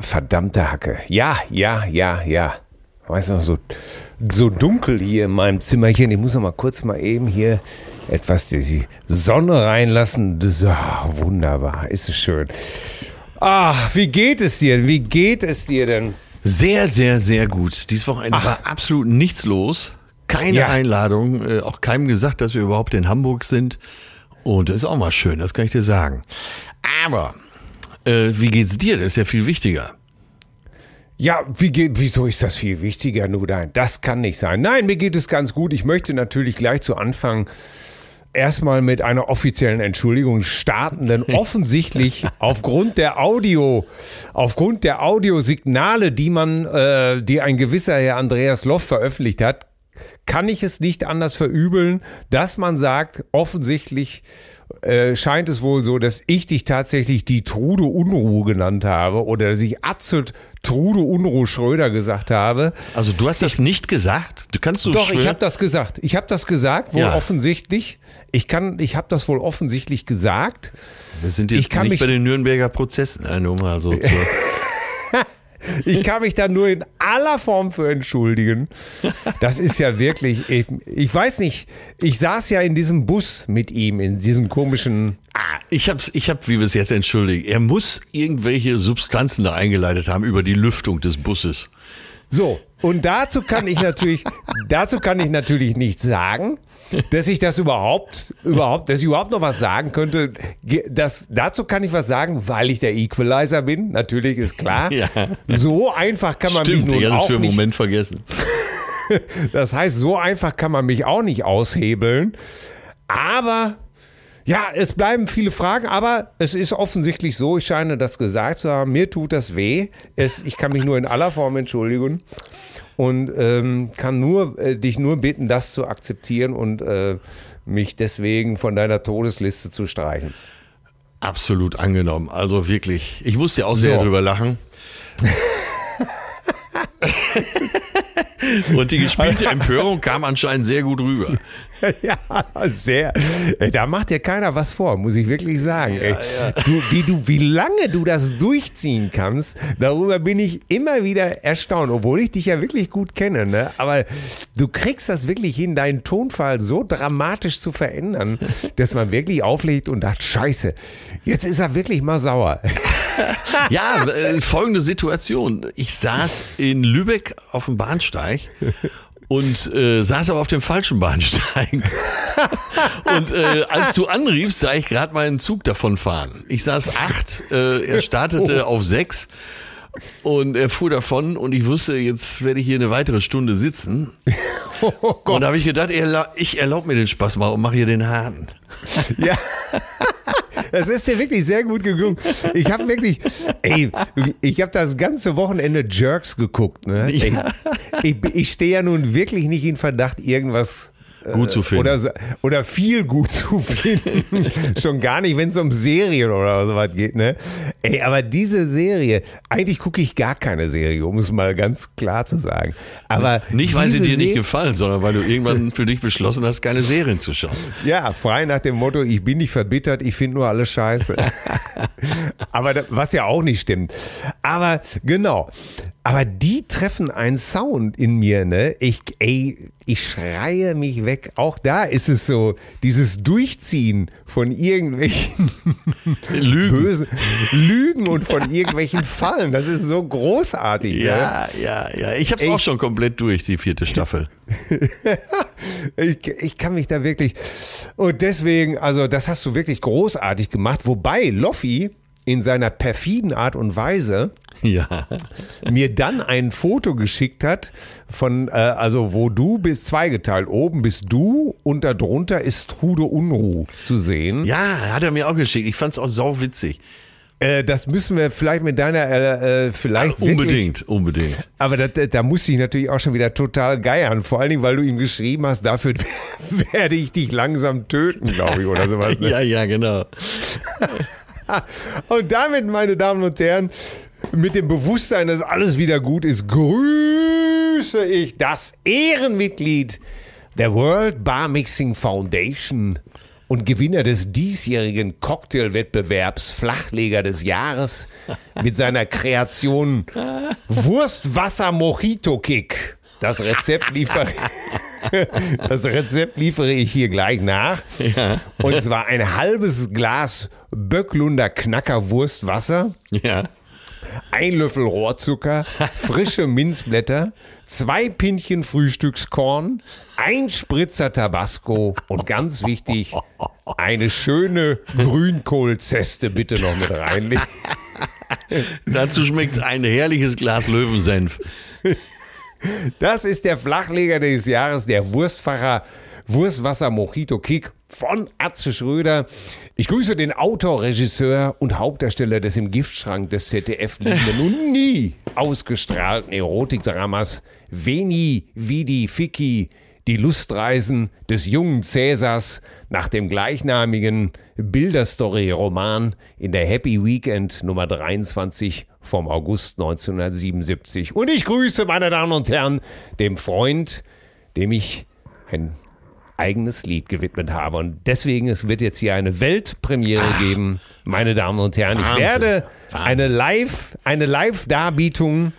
Verdammte Hacke. Ja, ja, ja, ja. Weißt du, so, so dunkel hier in meinem Zimmerchen. Ich muss noch mal kurz mal eben hier etwas die Sonne reinlassen. Das ist oh, wunderbar. Ist es schön. Ah, wie geht es dir? Wie geht es dir denn? Sehr, sehr, sehr gut. Dieses Wochenende Ach. war absolut nichts los. Keine ja. Einladung. Äh, auch keinem gesagt, dass wir überhaupt in Hamburg sind. Und das ist auch mal schön, das kann ich dir sagen. Aber äh, wie geht's dir? Das ist ja viel wichtiger. Ja, wie geht, wieso ist das viel wichtiger? Nur nein, das kann nicht sein. Nein, mir geht es ganz gut. Ich möchte natürlich gleich zu Anfang erstmal mit einer offiziellen Entschuldigung starten, denn offensichtlich aufgrund der Audio, aufgrund der Audiosignale, die man, äh, die ein gewisser Herr Andreas Loff veröffentlicht hat, kann ich es nicht anders verübeln, dass man sagt, offensichtlich äh, scheint es wohl so, dass ich dich tatsächlich die Trude Unruhe genannt habe oder dass ich Atzelt Trude Unruhe Schröder gesagt habe. Also du hast das nicht gesagt? Du kannst du Doch, ich habe das gesagt. Ich habe das gesagt, wohl ja. offensichtlich. Ich kann, ich habe das wohl offensichtlich gesagt. Wir sind jetzt nicht bei den Nürnberger Prozessen, nur mal so zur Ich kann mich da nur in aller Form für entschuldigen. Das ist ja wirklich, ich, ich weiß nicht, ich saß ja in diesem Bus mit ihm, in diesem komischen. Ah, ich habe, ich hab, wie wir es jetzt entschuldigen, er muss irgendwelche Substanzen da eingeleitet haben über die Lüftung des Busses. So, und dazu kann ich natürlich, dazu kann ich natürlich nichts sagen dass ich das überhaupt, überhaupt, dass ich überhaupt noch was sagen könnte. Das, dazu kann ich was sagen, weil ich der Equalizer bin. Natürlich ist klar. Ja. So einfach kann man Stimmt, mich nun auch für einen Moment vergessen. das heißt, so einfach kann man mich auch nicht aushebeln. Aber ja, es bleiben viele Fragen, aber es ist offensichtlich so, ich scheine das gesagt zu haben, mir tut das weh. Es, ich kann mich nur in aller Form entschuldigen und ähm, kann nur äh, dich nur bitten, das zu akzeptieren und äh, mich deswegen von deiner Todesliste zu streichen. Absolut angenommen. Also wirklich. Ich musste auch sehr so. drüber lachen. Und die gespielte Empörung kam anscheinend sehr gut rüber. ja, sehr. Da macht dir keiner was vor, muss ich wirklich sagen. Ja, ja. Du, wie, du, wie lange du das durchziehen kannst, darüber bin ich immer wieder erstaunt, obwohl ich dich ja wirklich gut kenne. Ne? Aber du kriegst das wirklich hin, deinen Tonfall so dramatisch zu verändern, dass man wirklich auflegt und sagt, scheiße, jetzt ist er wirklich mal sauer. ja, äh, folgende Situation. Ich saß in Lübeck auf dem Bahnsteig und äh, saß aber auf dem falschen Bahnsteig. und äh, als du anriefst, sah ich gerade meinen Zug davon fahren. Ich saß acht, äh, er startete oh. auf sechs und er fuhr davon und ich wusste, jetzt werde ich hier eine weitere Stunde sitzen. Oh und da habe ich gedacht, ich erlaube mir den Spaß mal und mache hier den Hahn. Ja. Das ist dir wirklich sehr gut geglungen. Ich habe wirklich, ey, ich habe das ganze Wochenende Jerks geguckt. Ne? Ey, ich ich stehe ja nun wirklich nicht in Verdacht, irgendwas Gut zu finden. Oder, oder viel gut zu finden. Schon gar nicht, wenn es um Serien oder sowas geht, ne? Ey, aber diese Serie, eigentlich gucke ich gar keine Serie, um es mal ganz klar zu sagen. Aber nicht, weil sie dir nicht gefallen, sondern weil du irgendwann für dich beschlossen hast, keine Serien zu schauen. Ja, frei nach dem Motto, ich bin nicht verbittert, ich finde nur alles scheiße. Aber was ja auch nicht stimmt. Aber genau. Aber die treffen einen Sound in mir, ne? Ich, ey, ich schreie mich weg. Auch da ist es so, dieses Durchziehen von irgendwelchen Lügen. bösen Lügen und von irgendwelchen Fallen. Das ist so großartig. Ne? Ja, ja, ja. Ich habe es auch schon komplett durch, die vierte Staffel. Ich, ich kann mich da wirklich. Und deswegen, also, das hast du wirklich großartig gemacht. Wobei Loffi in seiner perfiden Art und Weise Ja. mir dann ein Foto geschickt hat von, äh, also wo du bist zweigeteilt. Oben bist du und darunter ist Hude Unruh zu sehen. Ja, hat er mir auch geschickt. Ich fand es auch sauwitzig. Äh, das müssen wir vielleicht mit deiner, äh, äh, vielleicht wirklich- Unbedingt, unbedingt. Aber da, da, da muss ich natürlich auch schon wieder total geiern. Vor allen Dingen, weil du ihm geschrieben hast, dafür werde ich dich langsam töten, glaube ich, oder sowas. Ne? Ja, ja, genau. Und damit, meine Damen und Herren, mit dem Bewusstsein, dass alles wieder gut ist, grüße ich das Ehrenmitglied der World Bar Mixing Foundation und Gewinner des diesjährigen Cocktailwettbewerbs Flachleger des Jahres mit seiner Kreation Wurstwasser Mojito Kick. Das Rezept liefere, das Rezept liefere ich hier gleich nach. Und zwar ein halbes Glas Böcklunder Knacker Wurstwasser, Ja. ein Löffel Rohrzucker, frische Minzblätter, zwei Pinchen Frühstückskorn, ein Spritzer Tabasco und ganz wichtig, eine schöne Grünkohlzeste bitte noch mit reinlegen. Dazu schmeckt ein herrliches Glas Löwensenf. Das ist der Flachleger des Jahres, der Wurstfacher Wurstwasser Mojito Kick von Atze Schröder. Ich grüße den Autor, Regisseur und Hauptdarsteller des im Giftschrank des ZDF liegenden und nie ausgestrahlten Erotikdramas Veni Vidi Fici, die Lustreisen des jungen Cäsars nach dem gleichnamigen Bilderstory-Roman in der Happy Weekend Nummer 23 vom August 1977. Und ich grüße, meine Damen und Herren, dem Freund, dem ich ein eigenes Lied gewidmet habe. Und deswegen, es wird jetzt hier eine Weltpremiere geben, meine Damen und Herren. Wahnsinn. Ich werde Wahnsinn. eine Live, eine Live-Darbietung.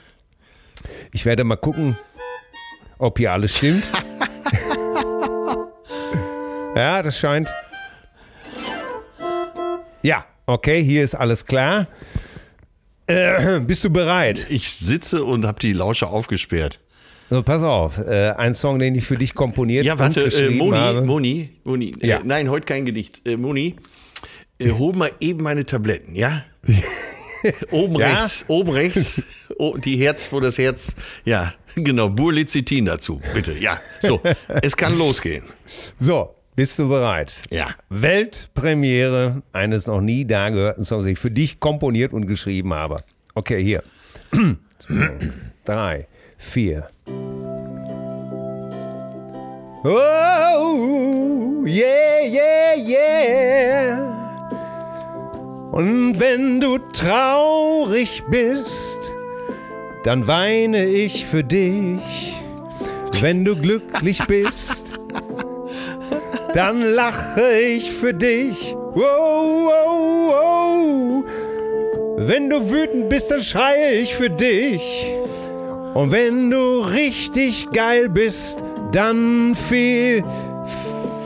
Ich werde mal gucken, ob hier alles stimmt. ja, das scheint. Ja, okay, hier ist alles klar. Äh, bist du bereit? Ich sitze und habe die Lauscher aufgesperrt. So, pass auf, äh, ein Song, den ich für dich komponiert Ja, warte, und äh, Moni, habe. Moni, Moni. Ja. Äh, nein, heute kein Gedicht. Äh, Moni, äh, hol mal eben meine Tabletten, ja? oben Ja? rechts, oben rechts, oh, die Herz, wo das Herz, ja, genau, Burlizitin dazu, bitte, ja. So, es kann losgehen. So, bist du bereit? Ja. Weltpremiere eines noch nie dagehörten Songs, den ich für dich komponiert und geschrieben habe. Okay, hier. Drei, vier. Oh, yeah, yeah, yeah. Und wenn du traurig bist, dann weine ich für dich. Wenn du glücklich bist, dann lache ich für dich. Wow, wow, wow. Wenn du wütend bist, dann schreie ich für dich. Und wenn du richtig geil bist, dann fi-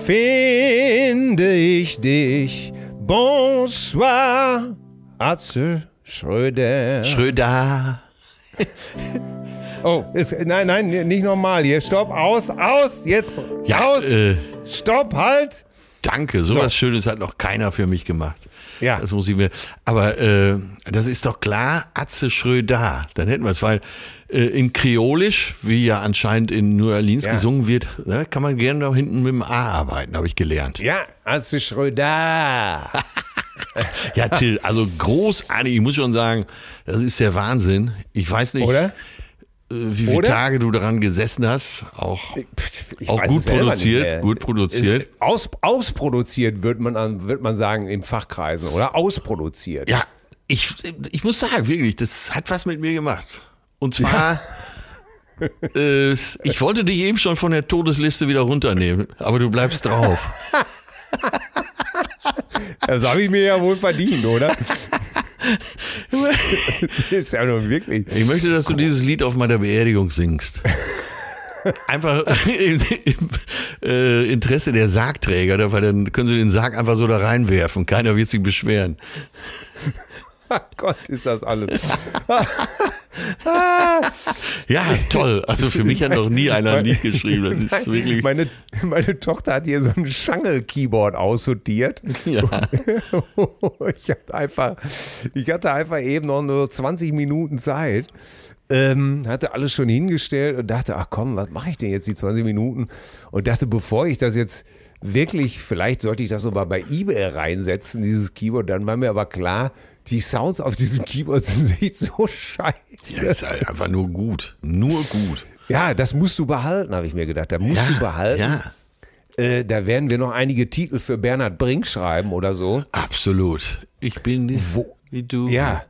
finde ich dich. Bonsoir, Atze Schröder. Schröder. Oh, ist, nein, nein, nicht nochmal hier. Stopp, aus, aus, jetzt, Ja, aus. äh, Stopp, halt. Danke, sowas Schönes hat noch keiner für mich gemacht. Ja. Das muss ich mir. Aber äh, das ist doch klar, Atze Schröder. Dann hätten wir es, weil äh, in Kreolisch, wie ja anscheinend in New Orleans Ja. gesungen wird, ne, kann man gerne da hinten mit dem A arbeiten, habe ich gelernt. Ja, Atze Schröder. Ja, Till, also großartig. Ich muss schon sagen, das ist der Wahnsinn. Ich weiß nicht, Oder? Äh, wie viele? Tage du daran gesessen hast. Auch, Ich auch gut produziert, gut produziert. Aus, ausproduziert wird man, an- wird man sagen in Fachkreisen, oder? Ausproduziert. Ja, ich, ich muss sagen, wirklich, das hat was mit mir gemacht. Und zwar, äh, ich wollte dich eben schon von der Todesliste wieder runternehmen, aber du bleibst drauf. Das habe ich mir ja wohl verdient, oder? das ist ja nun wirklich. Ich möchte, dass du dieses Lied auf meiner Beerdigung singst. Einfach im, im äh, Interesse der Sargträger, weil dann können sie den Sarg einfach so da reinwerfen. Keiner wird sich beschweren. Oh Gott, ist das alles. Ja, toll. Also für mich hat noch nie einer ein Lied geschrieben. Das ist wirklich. Meine, meine Tochter hat hier so ein Schangel-Keyboard aussortiert. Ja. ich, hab einfach, ich hatte einfach eben noch nur 20 Minuten Zeit. Ähm, hatte alles schon hingestellt und dachte, ach komm, was mache ich denn jetzt die 20 Minuten? Und dachte, bevor ich das jetzt wirklich, vielleicht sollte ich das nochmal bei eBay reinsetzen, dieses Keyboard. Dann war mir aber klar, die Sounds auf diesem Keyboard sind echt so scheiße. Ja, ist halt einfach nur gut. Nur gut. Ja, das musst du behalten, habe ich mir gedacht. Da musst du behalten. Ja, Äh, da werden wir noch einige Titel für Bernhard Brink schreiben oder so. absolut. Ich bin nicht wie du. Ja.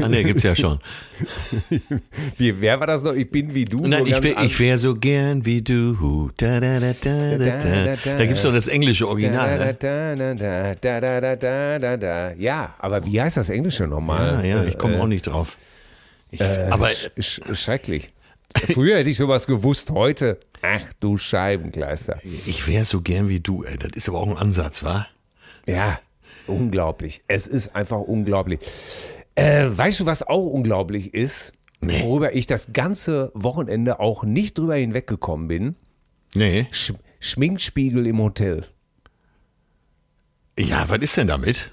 Ah, ne, gibt's ja schon. Wie, wer war das noch? Ich bin wie du. Nein, ich wäre wär so gern wie du. Da, da, da, da, da, da. Da gibt's doch das englische Original. Ne? Da, da, da, da, da, da, da, da, da. Ja, aber wie heißt das Englische Ja, nochmal? ja, ich komme auch nicht drauf. Ich, aber Sch sch schrecklich. Früher hätte ich sowas gewusst, heute. Ach du Scheibenkleister. ich wäre so gern wie du, ey. Das ist aber auch ein Ansatz, wa? Ja, unglaublich. Es ist einfach unglaublich. Äh, weißt du, was auch unglaublich ist? Nee. Worüber ich das ganze Wochenende auch nicht drüber hinweggekommen bin? Nee. Sch Schminkspiegel im Hotel. Ja, was ist denn damit?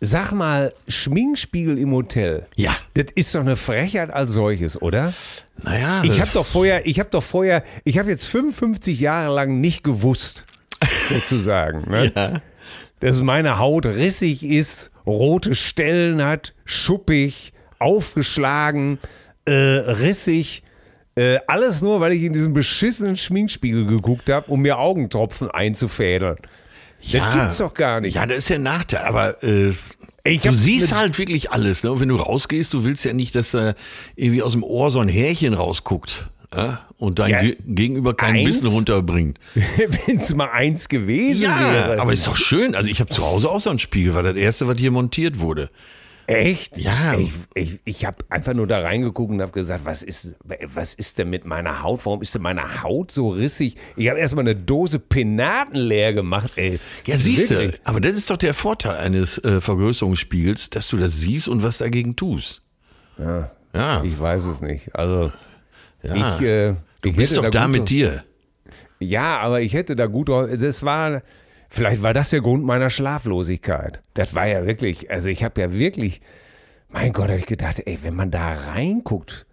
Sag mal, Schminkspiegel im Hotel. Ja. Das ist doch eine Frechheit als solches, oder? Naja. Ich habe doch vorher, ich habe doch vorher, ich habe jetzt 55 Jahre lang nicht gewusst, sozusagen, ne? Ja. dass meine Haut rissig ist, rote Stellen hat, schuppig, aufgeschlagen, äh, rissig. Äh, alles nur, weil ich in diesen beschissenen Schminkspiegel geguckt habe, um mir Augentropfen einzufädeln. Das gibt's doch gar nicht. Ja, das ist ja ein Nachteil, aber äh, Ich du siehst halt wirklich alles. Ne? Und wenn du rausgehst, du willst ja nicht, dass da irgendwie aus dem Ohr so ein Härchen rausguckt ja? Und dein Ja, Ge Gegenüber keinen eins? Bissen runterbringt. Wenn es mal eins gewesen wäre. aber ist doch schön. Also ich habe zu Hause auch so einen Spiegel, war das erste, was hier montiert wurde. Echt? Ja. Ich, ich, ich habe einfach nur da reingeguckt und habe gesagt, was ist, was ist denn mit meiner Haut? Warum ist denn meine Haut so rissig? Ich habe erstmal eine Dose Penaten leer gemacht, ey. Ja, siehst du, aber das ist doch der Vorteil eines äh, Vergrößerungsspiegels, dass du das siehst und was dagegen tust. Ja, Ja, ich weiß es nicht. Also, ja. ich, äh, du ich bist doch da da mit dir. Ja, aber ich hätte da gut. Das war, vielleicht war das der Grund meiner Schlaflosigkeit. Das war ja wirklich, also ich habe ja wirklich, mein Gott, habe ich gedacht, ey, wenn man da reinguckt,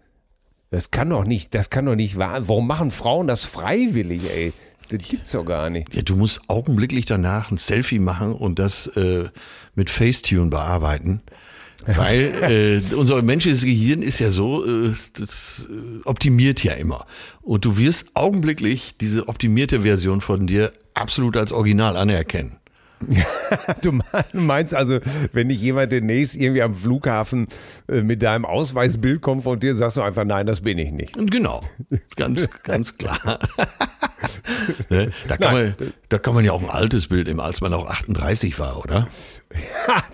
das kann doch nicht, das kann doch nicht wahr. Warum machen Frauen das freiwillig, ey? Das gibt's doch gar nicht. Ja, du musst augenblicklich danach ein Selfie machen und das äh, mit Facetune bearbeiten. Weil äh, unser menschliches Gehirn ist ja so, äh, das äh, optimiert ja immer. Und du wirst augenblicklich diese optimierte Version von dir absolut als Original anerkennen. Du meinst also, wenn dich jemand demnächst irgendwie am Flughafen äh, mit deinem Ausweisbild konfrontiert, sagst du einfach, nein, das bin ich nicht. Und genau, ganz, ganz klar. ne? da, kann man, da kann man ja auch ein altes Bild nehmen, als man auch 38 war, oder?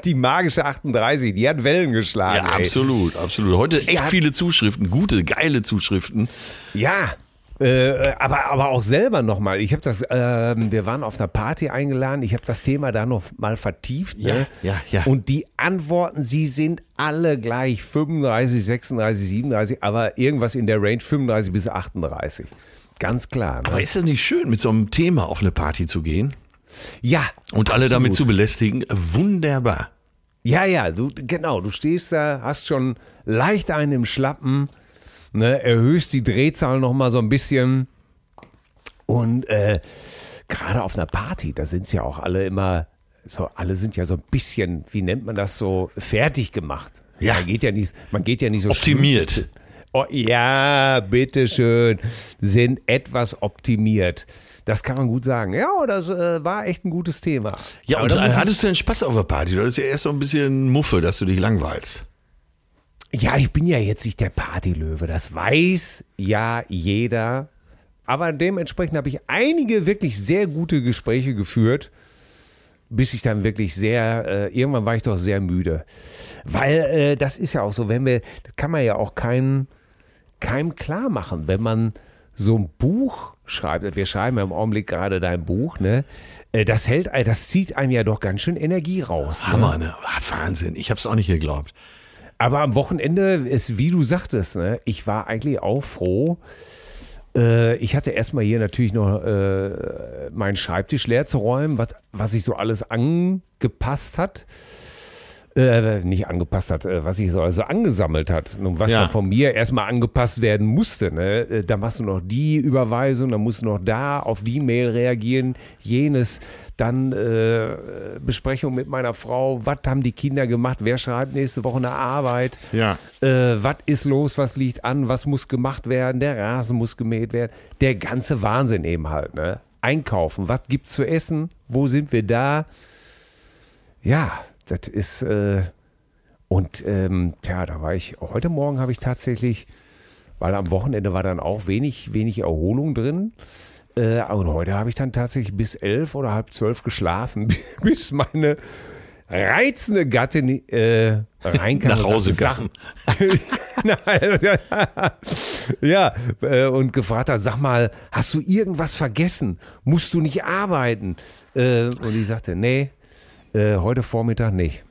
Die magische 38, die hat Wellen geschlagen. Ja, ey. absolut, absolut. Heute Die echt hat- viele Zuschriften, gute, geile Zuschriften. Ja, äh, aber, aber auch selber nochmal. Ich habe das, ähm, wir waren auf einer Party eingeladen, ich habe das Thema da noch mal vertieft. Ja, ne? ja, ja. Und die Antworten, sie sind alle gleich 35, 36, 37, aber irgendwas in der Range 35 bis 38. Ganz klar. Ne? Aber ist das nicht schön, mit so einem Thema auf eine Party zu gehen ja. und alle damit zu absolut. belästigen? Wunderbar. Ja, ja, du, genau, du stehst da, hast schon leicht einen im Schlappen, ne, erhöhst die Drehzahl noch mal so ein bisschen und äh, gerade auf einer Party, da sind es ja auch alle immer so, alle sind ja so ein bisschen, wie nennt man das so, fertig gemacht. Ja. Man geht ja nicht, man geht ja nicht so Optimiert. Oh, ja, bitteschön, sind etwas optimiert. Das kann man gut sagen. Ja, das äh, war echt ein gutes Thema. Ja, und hattest du denn Spaß auf der Party? Du hattest ja erst so ein bisschen Muffe, dass du dich langweilst. Ja, ich bin ja jetzt nicht der Partylöwe, das weiß ja jeder. Aber dementsprechend habe ich einige wirklich sehr gute Gespräche geführt, bis ich dann wirklich sehr, äh, irgendwann war ich doch sehr müde. Weil äh, das ist ja auch so, wenn wir, das kann man ja auch keinem, keinem klar machen, wenn man so ein Buch schreibt, wir schreiben ja im Augenblick gerade dein Buch, ne? Äh, Das hält, ein- das zieht einem ja doch ganz schön Energie raus. Ne? Hammer, ne? Ah, Wahnsinn. Ich hab's auch nicht geglaubt. Aber am Wochenende ist, wie du sagtest, ne, ich war eigentlich auch froh. Äh, ich hatte erstmal hier natürlich noch äh, meinen Schreibtisch leer zu räumen, was, was sich so alles angepasst hat. Äh, nicht angepasst hat, äh, was sich so also angesammelt hat. Und was Ja. dann von mir erstmal angepasst werden musste. Ne? Äh, Da machst du noch die Überweisung, dann musst du noch da auf die Mail reagieren, jenes. Dann äh, Besprechung mit meiner Frau, was haben die Kinder gemacht, wer schreibt nächste Woche eine Arbeit, Ja. äh, was ist los, was liegt an, was muss gemacht werden, der Rasen muss gemäht werden, der ganze Wahnsinn eben halt. Ne? Einkaufen, was gibt's zu essen, wo sind wir da? Ja, das ist äh, und ähm, tja, da war ich heute Morgen habe ich tatsächlich, weil am Wochenende war dann auch wenig wenig Erholung drin. Äh, und heute habe ich dann tatsächlich bis elf oder halb zwölf geschlafen, bis meine reizende Gattin äh, reinkam. Nach Hause. Nein, ja, äh, und gefragt hat, sag mal, hast du irgendwas vergessen? Musst du nicht arbeiten? Äh, und ich sagte, nee, äh, heute Vormittag nicht.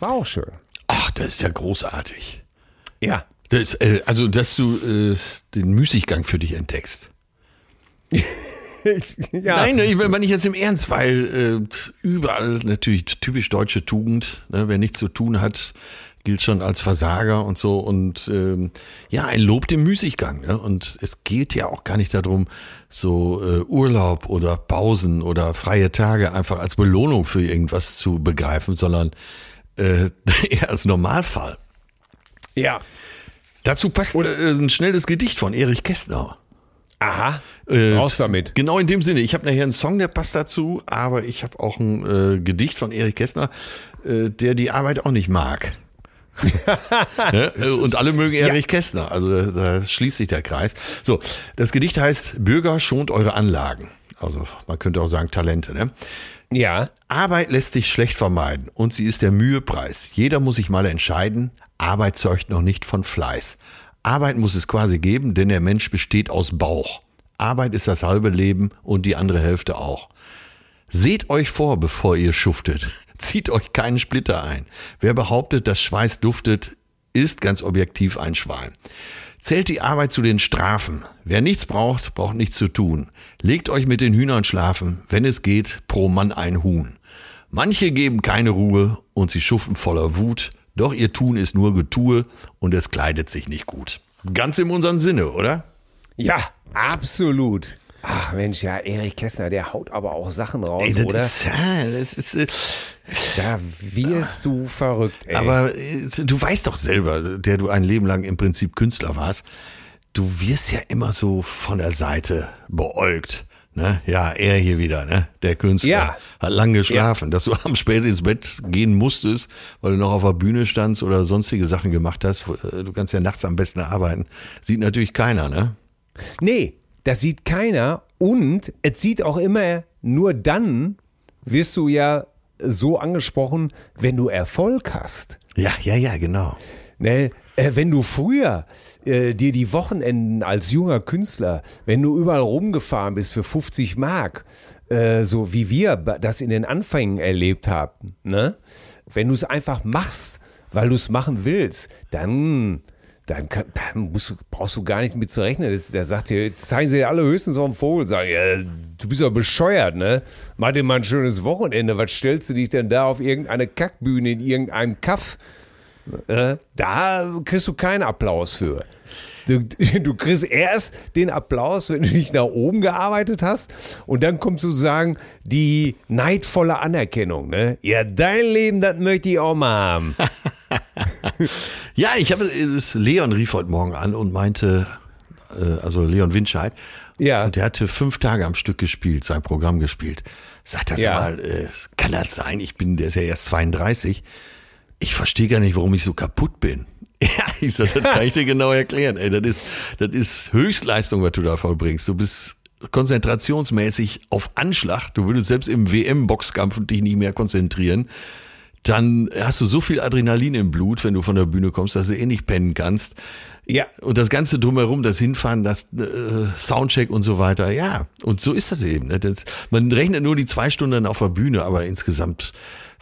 War auch schön. Ach, das ist ja großartig. Ja. Das, äh, also, dass du äh, den Müßiggang für dich entdeckst. ja. Nein, ich meine ich jetzt im Ernst, weil äh, überall natürlich typisch deutsche Tugend. Ne? Wer nichts zu tun hat, gilt schon als Versager und so. Und ähm, ja, ein Lob dem Müßiggang. Ne? Und es geht ja auch gar nicht darum, so äh, Urlaub oder Pausen oder freie Tage einfach als Belohnung für irgendwas zu begreifen, sondern äh, eher als Normalfall. Ja. Dazu passt äh, ein schnelles Gedicht von Erich Kästner. Aha. Äh, Raus damit. Genau in dem Sinne. Ich habe nachher einen Song, der passt dazu, aber ich habe auch ein äh, Gedicht von Erich Kästner, äh, der die Arbeit auch nicht mag. Ne? Und alle mögen Erich Kästner, also da, da schließt sich der Kreis. So, das Gedicht heißt Bürger schont eure Anlagen. Also man könnte auch sagen Talente. Ne? Ja. Arbeit lässt sich schlecht vermeiden und sie ist der Mühepreis. Jeder muss sich mal entscheiden, Arbeit zeugt noch nicht von Fleiß. Arbeit muss es quasi geben, denn der Mensch besteht aus Bauch. Arbeit ist das halbe Leben und die andere Hälfte auch. Seht euch vor, bevor ihr schuftet. Zieht euch keinen Splitter ein. Wer behauptet, dass Schweiß duftet, ist ganz objektiv ein Schwein. Zählt die Arbeit zu den Strafen. Wer nichts braucht, braucht nichts zu tun. Legt euch mit den Hühnern schlafen. Wenn es geht, pro Mann ein Huhn. Manche geben keine Ruhe und sie schuften voller Wut. Doch ihr Tun ist nur Getue und es kleidet sich nicht gut. Ganz in unserem Sinne, oder? Ja, absolut. Ach Mensch, ja, Erich Kästner, der haut aber auch Sachen raus, Ey, das oder? ist, ja, das ist, äh, da wirst du verrückt, ey. aber äh, du weißt doch selber, der du ein Leben lang im Prinzip Künstler warst, du wirst ja immer so von der Seite beäugt. Ne? Ja, er hier wieder, ne? Der Künstler. Ja. Hat lang geschlafen, dass du abends spät ins Bett gehen musstest, weil du noch auf der Bühne standst oder sonstige Sachen gemacht hast. Äh, Du kannst ja nachts am besten arbeiten. Sieht natürlich keiner, ne? Nee, das sieht keiner und es sieht auch immer nur dann, wirst du ja so angesprochen, wenn du Erfolg hast. Ja, ja, ja, genau. Ne? Äh, wenn du früher äh, dir die Wochenenden als junger Künstler, wenn du überall rumgefahren bist für 50 Mark, äh, so wie wir das in den Anfängen erlebt haben, ne? wenn du es einfach machst, weil du es machen willst, dann, dann, kann, dann musst brauchst du gar nicht mit zu rechnen. Das, der sagt dir, zeigen sie dir alle höchstens so einen Vogel, sagen, ja, du bist doch bescheuert, ne? Mach dir mal ein schönes Wochenende. Was stellst du dich denn da auf irgendeine Kackbühne in irgendeinem Kaff? Äh, da kriegst du keinen Applaus für. Du, du kriegst erst den Applaus, wenn du dich nach oben gearbeitet hast und dann kommt sozusagen die neidvolle Anerkennung. Ne? Ja, dein Leben, das möchte ich auch mal haben. Ja, ich habe es- Leon rief heute Morgen an und meinte, äh, also Leon Winscheid, Ja. und der hatte fünf Tage am Stück gespielt, sein Programm gespielt. Sagt das Ja. mal, äh, kann das sein? Ich bin, der ist ja erst 32. Ich verstehe gar nicht, warum ich so kaputt bin. Ja, ich sag, das kann ich dir genau erklären. Ey, das ist, das ist Höchstleistung, was du da vollbringst. Du bist konzentrationsmäßig auf Anschlag. Du würdest selbst im WM-Boxkampf dich nicht mehr konzentrieren dann hast du so viel Adrenalin im Blut, wenn du von der Bühne kommst, dass du eh nicht pennen kannst. Ja. Und das Ganze drumherum, das Hinfahren, das äh, Soundcheck und so weiter, ja. Und so ist das eben. Ne? Das, man rechnet nur die zwei Stunden auf der Bühne, aber insgesamt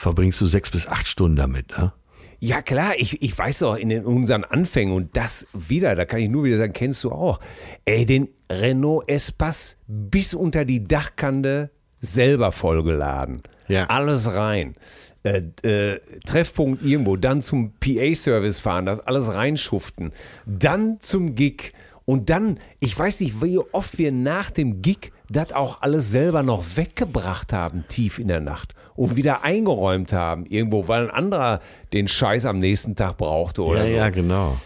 verbringst du sechs bis acht Stunden damit. Ne? Ja klar, ich, ich weiß doch in den, unseren Anfängen und das wieder, da kann ich nur wieder sagen, kennst du auch. Ey, den Renault Espace bis unter die Dachkante selber vollgeladen. Ja. Alles rein. Äh, äh, Treffpunkt irgendwo, dann zum PA-Service fahren, das alles reinschuften, dann zum Gig und dann, ich weiß nicht, wie oft wir nach dem Gig das auch alles selber noch weggebracht haben, tief in der Nacht und wieder eingeräumt haben irgendwo, weil ein anderer den Scheiß am nächsten Tag brauchte oder so. genau.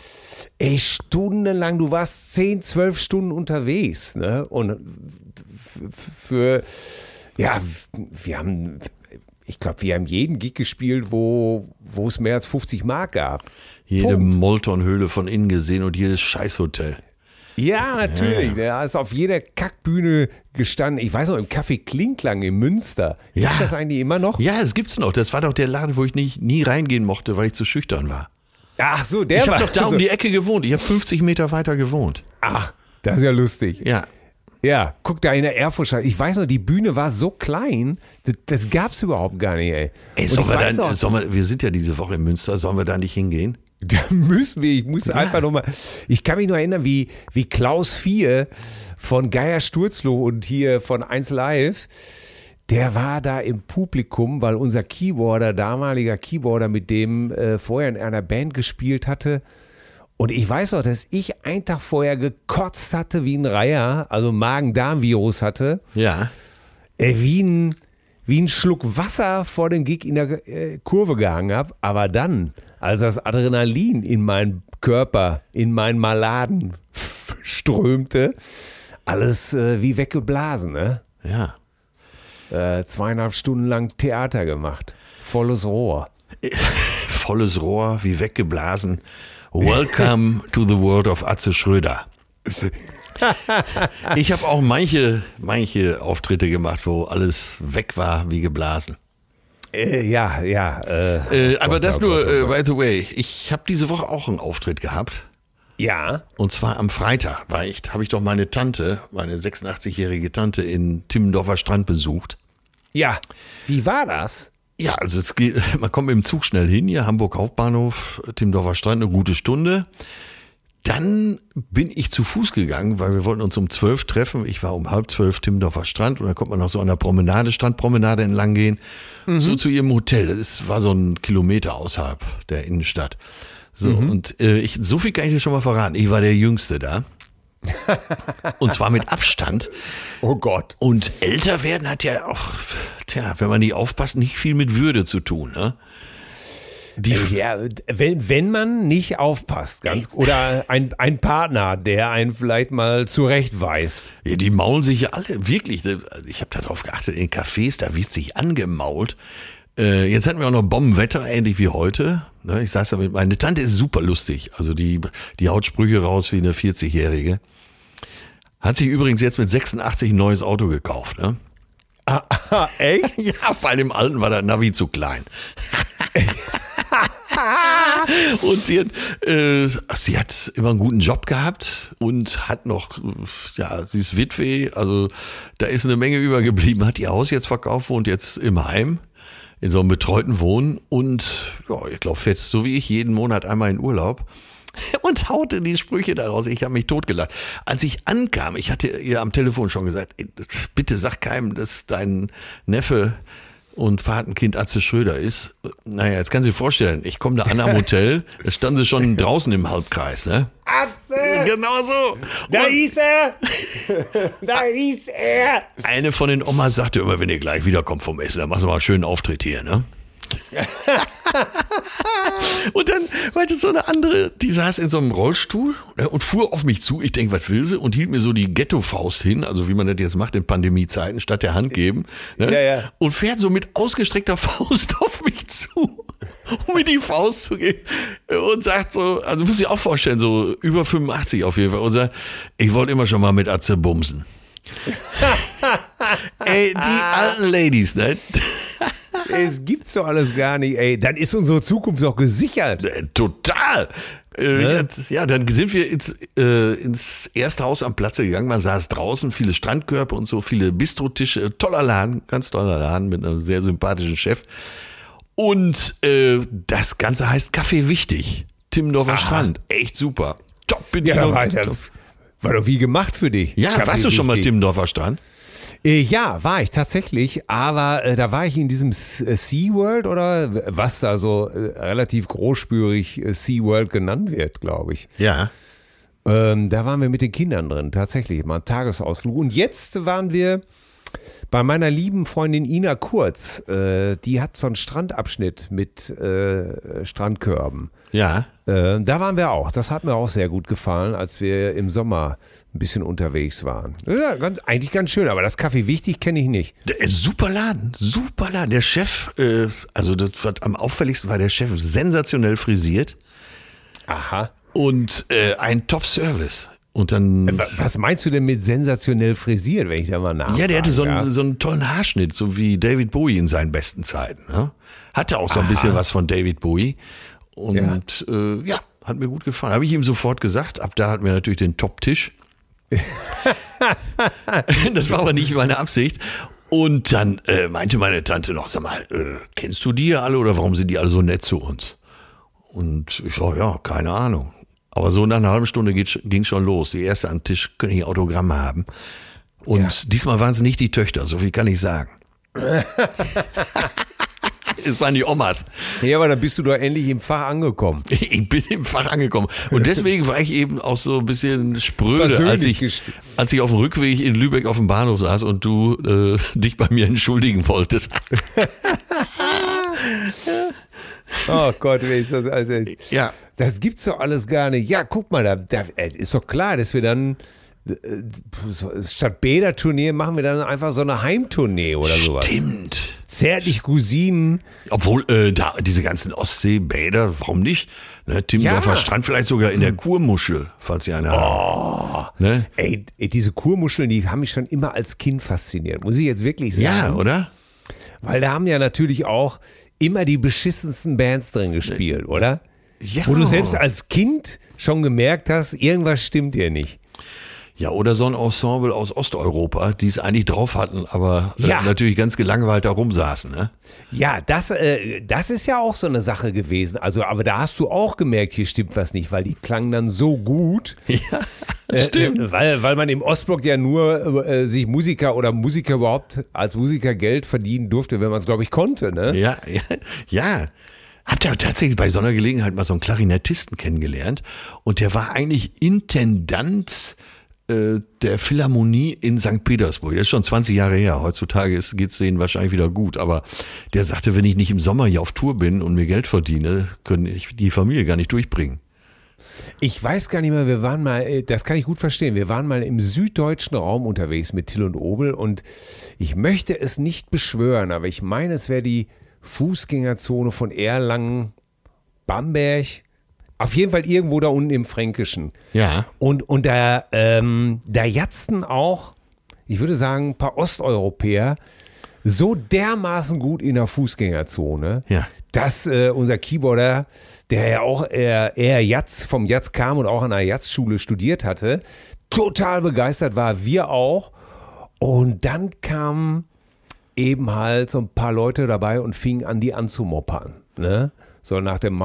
Ey, stundenlang, du warst 10, 12 Stunden unterwegs, ne? Und für, ja, wir haben, ich glaube, wir haben jeden Gig gespielt, wo, wo es mehr als 50 Mark gab. Jede. Molton-Höhle von innen gesehen und jedes Scheißhotel. Ja, natürlich. Der ist auf jeder Kackbühne gestanden. Ich weiß noch, im Café Klinklang in Münster. Ja. Ist das eigentlich immer noch? Ja, es gibt's noch. Das war doch der Laden, wo ich nicht, nie reingehen mochte, weil ich zu schüchtern war. Ach so, der Ich war habe doch da also- um die Ecke gewohnt. Ich habe 50 Meter weiter gewohnt. Ach, das ist ja lustig. Ja, Ja, guck da in der Erfurtstadt. Ich weiß noch, die Bühne war so klein, das, das gab's überhaupt gar nicht, ey. Ey, sollen ich wir dann, sollen wir, wir sind ja diese Woche in Münster, sollen wir da nicht hingehen? Da müssen wir, ich muss einfach nochmal, ich kann mich nur erinnern, wie, wie Klaus Vier von Geier Sturzloh und hier von 1 Live, der war da im Publikum, weil unser Keyboarder, damaliger Keyboarder, mit dem äh, vorher in einer Band gespielt hatte. Und ich weiß noch, dass ich einen Tag vorher gekotzt hatte wie ein Reiher, also Magen-Darm-Virus hatte. Ja. Ey, wie ein, wie ein Schluck Wasser vor dem Gig in der äh, Kurve gehangen habe. Aber dann, als das Adrenalin in meinen Körper, in meinen Maladen strömte, alles äh, wie weggeblasen. Ne? Ja. Äh, zweieinhalb Stunden lang Theater gemacht. Volles Rohr. Volles Rohr, wie weggeblasen. Welcome to the world of Atze Schröder. Ich habe auch manche, manche Auftritte gemacht, wo alles weg war, wie geblasen. Äh, ja, ja. Äh, Äh, aber Gott, das nur, Gott, äh, Gott. by the way, ich habe diese Woche auch einen Auftritt gehabt. ja. Und zwar am Freitag, weil ich habe ich doch meine Tante, meine 86-jährige Tante in Timmendorfer Strand besucht. Ja. Wie war das? Ja, also es geht, man kommt mit dem Zug schnell hin, hier Hamburg Hauptbahnhof, Timmendorfer Strand, eine gute Stunde. Dann bin ich zu Fuß gegangen, weil wir wollten uns um zwölf treffen. Ich war um halb zwölf Timmendorfer Strand und dann kommt man noch so an der Promenade, Strandpromenade entlang gehen, so zu ihrem Hotel. Das ist, war so ein Kilometer außerhalb der Innenstadt. So, und äh, ich, so viel kann ich dir schon mal verraten. Ich war der Jüngste da. und zwar mit Abstand. Oh Gott. Und älter werden hat ja auch, tja, wenn man nicht aufpasst, nicht viel mit Würde zu tun. Ne? Die, Ja, wenn, wenn man nicht aufpasst, ganz, oder ein, ein Partner, der einen vielleicht mal zurechtweist. ja, die maulen sich ja alle, wirklich. Also Ich habe darauf geachtet, in Cafés, da wird sich angemault. Äh, jetzt hatten wir auch noch Bombenwetter, ähnlich wie heute. Ne, ich saß da mit, meine Tante ist super lustig. Also die, die haut Sprüche raus wie eine 40-Jährige. Hat sich übrigens jetzt mit 86 ein neues Auto gekauft. Ne? Ah, echt? Ja, bei dem alten war der Navi zu klein. und sie hat, äh, sie hat immer einen guten Job gehabt und hat noch, äh, ja, sie ist Witwe, also da ist eine Menge übergeblieben, hat ihr Haus jetzt verkauft, wohnt jetzt im Heim in so einem betreuten Wohnen und ja, ich glaube, fährt so wie ich jeden Monat einmal in Urlaub und haute die Sprüche daraus. Ich habe mich totgelacht. Als ich ankam, ich hatte ihr am Telefon schon gesagt, bitte sag keinem, dass dein Neffe und Patenkind Atze Schröder ist. Naja, jetzt kannst du dir vorstellen, ich komme da an am Hotel, da standen sie schon draußen im Halbkreis, ne? Atze! Genau so. Da Und ist er! da ist er! eine von den Omas sagte immer, wenn ihr gleich wiederkommt vom Essen, dann machst du mal einen schönen Auftritt hier, ne? und dann, du, so eine andere, die saß in so einem Rollstuhl ne, und fuhr auf mich zu. Ich denke, was will sie? Und hielt mir so die Ghetto-Faust hin, also wie man das jetzt macht in Pandemiezeiten, statt der Hand geben. Ne? Ja, ja. Und fährt so mit ausgestreckter Faust auf mich zu, um mir die Faust zu geben. Und sagt so, also musst dir auch vorstellen, so über 85 auf jeden Fall. Und sagt, ich wollte immer schon mal mit Atze bumsen. Ey, die alten Ladies, ne? Es gibt's doch alles gar nicht, ey. Dann ist unsere Zukunft doch gesichert. Äh, Total. Äh, ja, ja, dann sind wir ins, äh, ins erste Haus am Platze gegangen. Man saß draußen, viele Strandkörper und so, viele Bistrotische. Toller Laden, ganz toller Laden mit einem sehr sympathischen Chef. Und äh, das Ganze heißt Kaffee Wichtig. Timmendorfer Strand. Echt super. Top Ja, Bedienung. da war, war doch wie gemacht für dich. ja, Kaffee warst du schon mal. Timmendorfer Strand? Äh, ja, war ich tatsächlich, aber äh, da war ich in diesem äh, SeaWorld oder was da so äh, relativ großspürig äh, SeaWorld genannt wird, glaube ich. Ja. Ähm, da waren wir mit den Kindern drin, tatsächlich, mal einen Tagesausflug. Und jetzt waren wir bei meiner lieben Freundin Ina Kurz. Die hat so einen Strandabschnitt mit Strandkörben. Ja. Da waren wir auch. Das hat mir auch sehr gut gefallen, als wir im Sommer ein bisschen unterwegs waren. Ja, ganz, eigentlich ganz schön, aber das Kaffee wichtig kenne ich nicht. Der, äh, super Laden, super Laden. Der Chef, äh, also das, was am auffälligsten war, der Chef sensationell frisiert Aha. und äh, ein Top-Service. Und dann. Wa- Was meinst du denn mit sensationell frisiert, wenn ich da mal nachfrage? Ja, der hatte so einen, ja? so einen tollen Haarschnitt, so wie David Bowie in seinen besten Zeiten. Ne? Hatte auch so ein bisschen was von David Bowie. Und ja, äh, ja hat mir gut gefallen. Habe ich ihm sofort gesagt. Ab da hatten wir natürlich den Top-Tisch. das war aber nicht meine Absicht. Und dann äh, meinte meine Tante noch, sag mal, äh, kennst du die ja alle oder warum sind die alle so nett zu uns? Und ich sag, ja, keine Ahnung. Aber so nach einer halben Stunde ging schon los. Die erste am Tisch können ich Autogramme haben. Und diesmal waren es nicht die Töchter, so viel kann ich sagen. es waren die Omas. Ja, aber dann bist du doch endlich im Fach angekommen. Ich bin im Fach angekommen. Und deswegen war ich eben auch so ein bisschen spröde, als ich, als ich auf dem Rückweg in Lübeck auf dem Bahnhof saß und du äh, dich bei mir entschuldigen wolltest. Oh Gott, wie ist das? Also, Ja. Das gibt's doch alles gar nicht. Ja, guck mal, da, da äh, ist doch klar, dass wir dann statt Bäder-Tournee machen wir dann einfach so eine Heimtournee oder sowas. Stimmt. Zärtlich Cousinen. Obwohl, äh, da, diese ganzen Ostseebäder, warum nicht? Ne, Timmendorfer Ja. Strand, vielleicht sogar in der Kurmuschel, falls Sie eine haben. Ne? Ey, ey, diese Kurmuscheln, die haben mich schon immer als Kind fasziniert. Muss ich jetzt wirklich sagen. Ja, oder? Weil da haben ja natürlich auch immer die beschissensten Bands drin gespielt, oder? Ja. Wo du selbst als Kind schon gemerkt hast, irgendwas stimmt dir nicht. Ja, oder so ein Ensemble aus Osteuropa, die es eigentlich drauf hatten, aber äh, Ja. natürlich ganz gelangweilt da rumsaßen. Ne? Ja, das, äh, das ist ja auch so eine Sache gewesen. Also, aber da hast du auch gemerkt, hier stimmt was nicht, weil die klangen dann so gut. Ja, Äh, stimmt. Äh, weil, weil man im Ostblock ja nur äh, sich Musiker oder Musiker überhaupt als Musiker Geld verdienen durfte, wenn man es, glaube ich, konnte. Ne? Ja, ja, ja. Habt ihr tatsächlich bei so einer Gelegenheit mal so einen Klarinettisten kennengelernt und der war eigentlich Intendant äh, der Philharmonie in St. Petersburg. Das ist schon 20 Jahre her. Heutzutage geht es denen wahrscheinlich wieder gut. Aber der sagte, wenn ich nicht im Sommer hier auf Tour bin und mir Geld verdiene, können ich die Familie gar nicht durchbringen. Ich weiß gar nicht mehr, wir waren mal, äh, das kann ich gut verstehen, wir waren mal im süddeutschen Raum unterwegs mit Till und Obel und ich möchte es nicht beschwören, aber ich meine, es wäre die Fußgängerzone von Erlangen, Bamberg, auf jeden Fall irgendwo da unten im Fränkischen. Ja. Und, und da, ähm, da jatzten auch, ich würde sagen, ein paar Osteuropäer so dermaßen gut in der Fußgängerzone, Ja. dass äh, unser Keyboarder, der ja auch eher, eher Jatz, vom Jatz kam und auch an einer Jatzschule studiert hatte, total begeistert war, wir auch. Und dann kamen eben halt so ein paar Leute dabei und fingen an, die anzumoppern. Ne? So nach dem,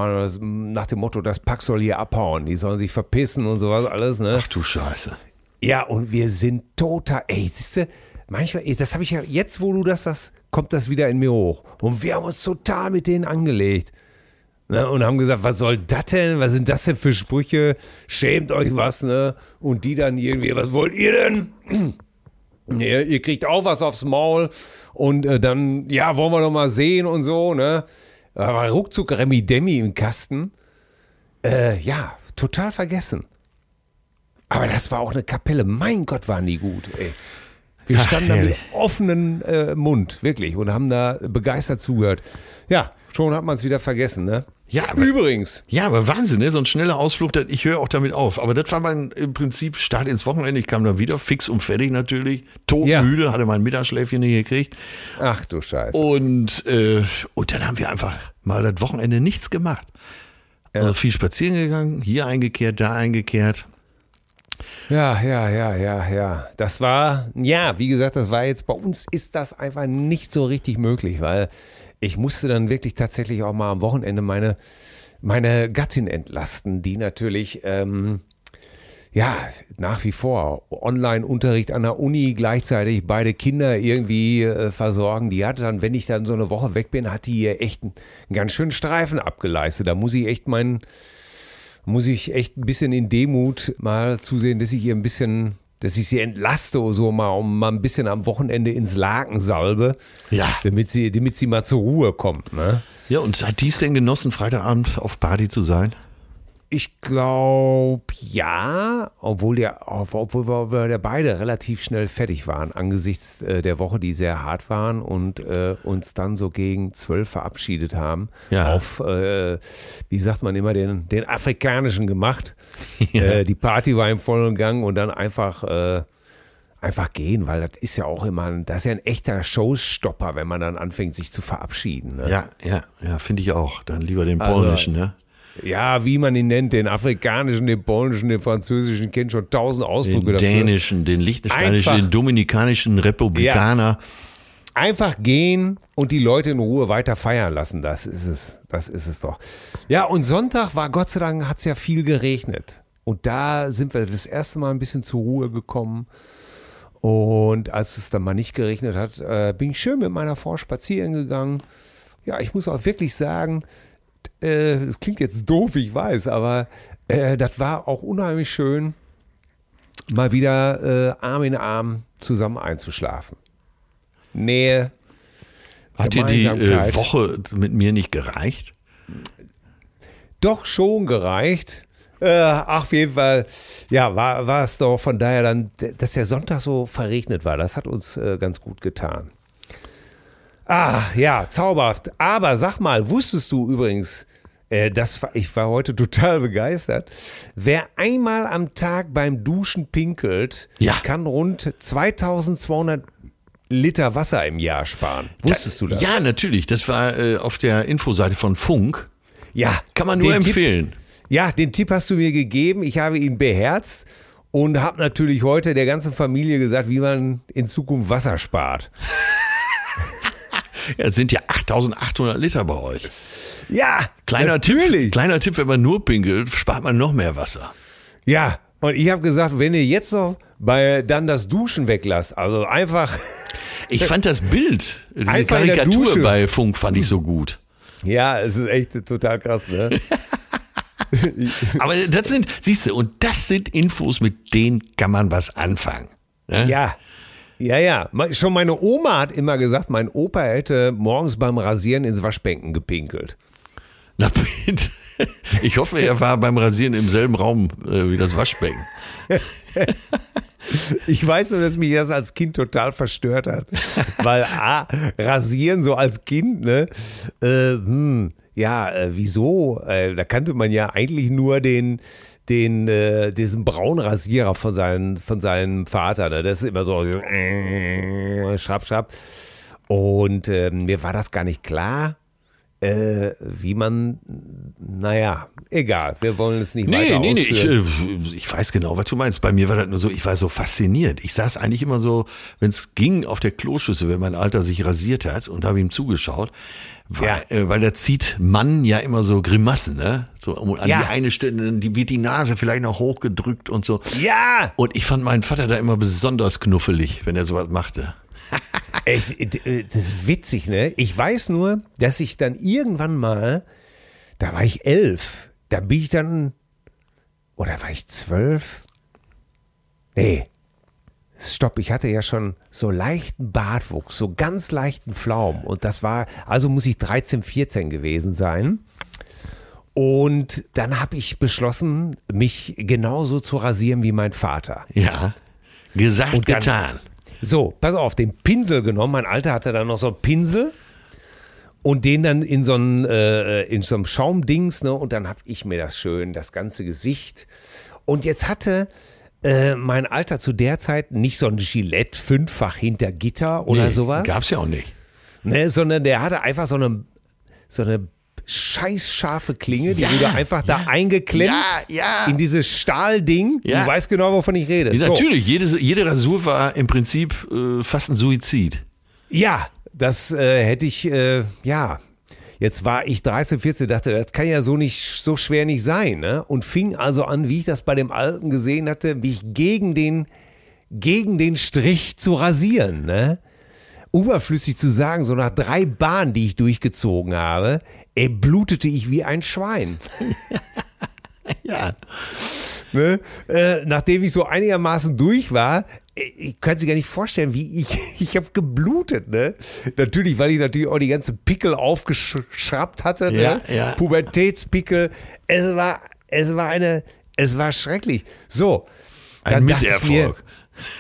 nach dem Motto, das Pack soll hier abhauen, die sollen sich verpissen und sowas alles. Ne? Ach du Scheiße. Ja, und wir sind total, ey, siehst du, manchmal, das habe ich ja, jetzt wo du das, das kommt das wieder in mir hoch. Und wir haben uns total mit denen angelegt. Ne, und haben gesagt, was soll das denn? Was sind das denn für Sprüche? Schämt euch was, ne? Und die dann irgendwie, was wollt ihr denn? ihr, ihr kriegt auch was aufs Maul und äh, dann, ja, wollen wir doch mal sehen und so, ne? War ruckzuck Remi Demi im Kasten. Äh, ja, total vergessen. Aber das war auch eine Kapelle. Mein Gott, waren die gut, ey. Wir Ach, standen da mit offenen äh, Mund, wirklich, und haben da begeistert zugehört. Ja, schon hat man es wieder vergessen, ne? Ja, aber- übrigens. Ja, aber Wahnsinn, ne? so ein schneller Ausflug, ich höre auch damit auf. Aber das war mein im Prinzip Start ins Wochenende. Ich kam dann wieder, fix und fertig natürlich, todmüde, hatte mein Mittagsschläfchen nicht gekriegt. Ach du Scheiße. Und, äh, und dann haben wir einfach mal das Wochenende nichts gemacht. Also viel spazieren gegangen, hier eingekehrt, da eingekehrt. Ja, ja, ja, ja, ja. Das war, ja, wie gesagt, das war jetzt, bei uns ist das einfach nicht so richtig möglich, weil ich musste dann wirklich tatsächlich auch mal am Wochenende meine, meine Gattin entlasten, die natürlich, ähm, ja, nach wie vor Online-Unterricht an der Uni, gleichzeitig beide Kinder irgendwie äh, versorgen. Die hatte dann, wenn ich dann so eine Woche weg bin, hat die ihr echt einen, einen ganz schönen Streifen abgeleistet. Da muss ich echt meinen, muss ich echt ein bisschen in Demut mal zusehen, dass ich ihr ein bisschen, dass ich sie entlaste oder so mal, um mal ein bisschen am Wochenende ins Laken salbe. Ja. Damit sie, damit sie mal zur Ruhe kommt, ne? Ja, und hat dies denn genossen, Freitagabend auf Party zu sein? Ich glaube ja, obwohl, der, obwohl wir ja beide relativ schnell fertig waren angesichts äh, der Woche, die sehr hart waren und äh, uns dann so gegen zwölf verabschiedet haben. Ja. Auf, äh, wie sagt man immer, den, den afrikanischen gemacht. Äh, die Party war im vollen Gang und dann einfach, äh, einfach gehen, weil das ist ja auch immer, ein, das ist ja ein echter Showstopper, wenn man dann anfängt, sich zu verabschieden. Ne? Ja, ja, ja, finde ich auch. Dann lieber den Also, polnischen, ne? Ja, wie man ihn nennt, den afrikanischen, den polnischen, den französischen, kennt schon tausend Den Ausdrücke dafür. dänischen, den liechtensteinischen, den dominikanischen Republikaner. Einfach gehen und die Leute in Ruhe weiter feiern lassen, das ist es, das ist es doch. Ja, und Sonntag war Gott sei Dank, hat es ja viel geregnet. Und da sind wir das erste Mal ein bisschen zur Ruhe gekommen. Und als es dann mal nicht geregnet hat, äh, bin ich schön mit meiner Frau spazieren gegangen. Ja, ich muss auch wirklich sagen, äh, das klingt jetzt doof, ich weiß, aber äh, das war auch unheimlich schön, mal wieder äh, Arm in Arm zusammen einzuschlafen. Nähe. Hat dir die äh. Woche mit mir nicht gereicht? doch schon gereicht. Äh, ach, auf jeden Fall, ja, war, war es doch von daher dann, dass der Sonntag so verregnet war, das hat uns äh, ganz gut getan. Ah, ja, zauberhaft. Aber sag mal, wusstest du übrigens, äh, das, ich war heute total begeistert, wer einmal am Tag beim Duschen pinkelt, Ja. kann rund 2200 Liter Wasser im Jahr sparen. Wusstest du das? Ja, natürlich. Das war äh, auf der Infoseite von Funk. Ja. Kann man nur Den Tipp- empfehlen. Ja, den Tipp hast du mir gegeben. Ich habe ihn beherzt und habe natürlich heute der ganzen Familie gesagt, wie man in Zukunft Wasser spart. Ja, es sind ja 8800 Liter bei euch. Ja, Kleiner natürlich. Tipp, kleiner Tipp, wenn man nur pinkelt, spart man noch mehr Wasser. Ja, und ich habe gesagt, wenn ihr jetzt noch bei dann das Duschen weglasst, also einfach, Ich fand das Bild, die Einfach Karikatur bei Funk fand ich so gut. ja, es ist echt total krass, ne? Aber das sind, siehst du, und das sind Infos, mit denen kann man was anfangen. Ne? Ja. Ja, ja. Schon meine Oma hat immer gesagt, mein Opa hätte morgens beim Rasieren ins Waschbecken gepinkelt. Na bitte. Ich hoffe, er war beim Rasieren im selben Raum äh, wie das Waschbecken. Ich weiß nur, dass mich das als Kind total verstört hat. Weil A, rasieren so als Kind, ne? Äh, hm, ja, äh, wieso? Äh, da kannte man ja eigentlich nur den, den, äh, diesen braunen Rasierer von, seinen, von seinem Vater. Ne? Das ist immer so äh, schrapp, schrapp. Und ähm, mir war das gar nicht klar, äh, wie man, naja, egal, wir wollen es nicht Nee, weiter nee, nee, ich, ausführen. äh, ich weiß genau, was du meinst. Bei mir war das nur so, ich war so fasziniert. Ich saß eigentlich immer so, wenn es ging, auf der Kloschüssel, wenn mein Alter sich rasiert hat und habe ihm zugeschaut. Weil, Ja. äh, weil da zieht Mann ja immer so Grimassen, ne? So an Ja. die eine Stelle, dann die, wird die Nase vielleicht noch hochgedrückt und so. ja, Und ich fand meinen Vater da immer besonders knuffelig, wenn er sowas machte. Das ist witzig, ne? Ich weiß nur, dass ich dann irgendwann mal, da war ich elf, da bin ich dann, oder war ich zwölf? Nee. Stopp, ich hatte ja schon so leichten Bartwuchs, so ganz leichten Pflaum. Und das war, also muss ich 13, 14 gewesen sein. Und dann habe ich beschlossen, mich genauso zu rasieren wie mein Vater. Ja. Gesagt, Und dann- getan. So, pass auf, den Pinsel genommen. Mein Alter hatte dann noch so einen Pinsel und den dann in so einem äh, in so einem Schaumdings, ne? Und dann habe ich mir das schön, das ganze Gesicht. Und jetzt hatte äh, mein Alter zu der Zeit nicht so ein Gillette fünffach hinter Gitter oder Nee, sowas, Gab's ja auch nicht. ne? Sondern der hatte einfach so eine so eine scheiß scharfe Klinge, die Ja, wurde einfach da ja. eingeklemmt Ja, in dieses Stahlding. Du weißt genau, wovon ich rede. So. Natürlich, jede, jede Rasur war im Prinzip äh, fast ein Suizid. Ja, das äh, hätte ich, äh, ja. Jetzt war ich 13, 14, dachte, das kann ja so nicht so schwer nicht sein, ne? Und fing also an, wie ich das bei dem Alten gesehen hatte, mich gegen den, gegen den Strich zu rasieren, ne? Oberflüssig zu sagen, so nach drei Bahnen, die ich durchgezogen habe, ey, blutete ich wie ein Schwein. Ja. ne? äh, nachdem ich so einigermaßen durch war, ich kann sich gar nicht vorstellen, wie ich, ich habe geblutet, ne? Natürlich, weil ich natürlich auch die ganze Pickel aufgeschraubt hatte, Ja, ne? ja. Pubertätspickel. Es war, es war eine, es war schrecklich. So. Ein dann dachte ich Misserfolg.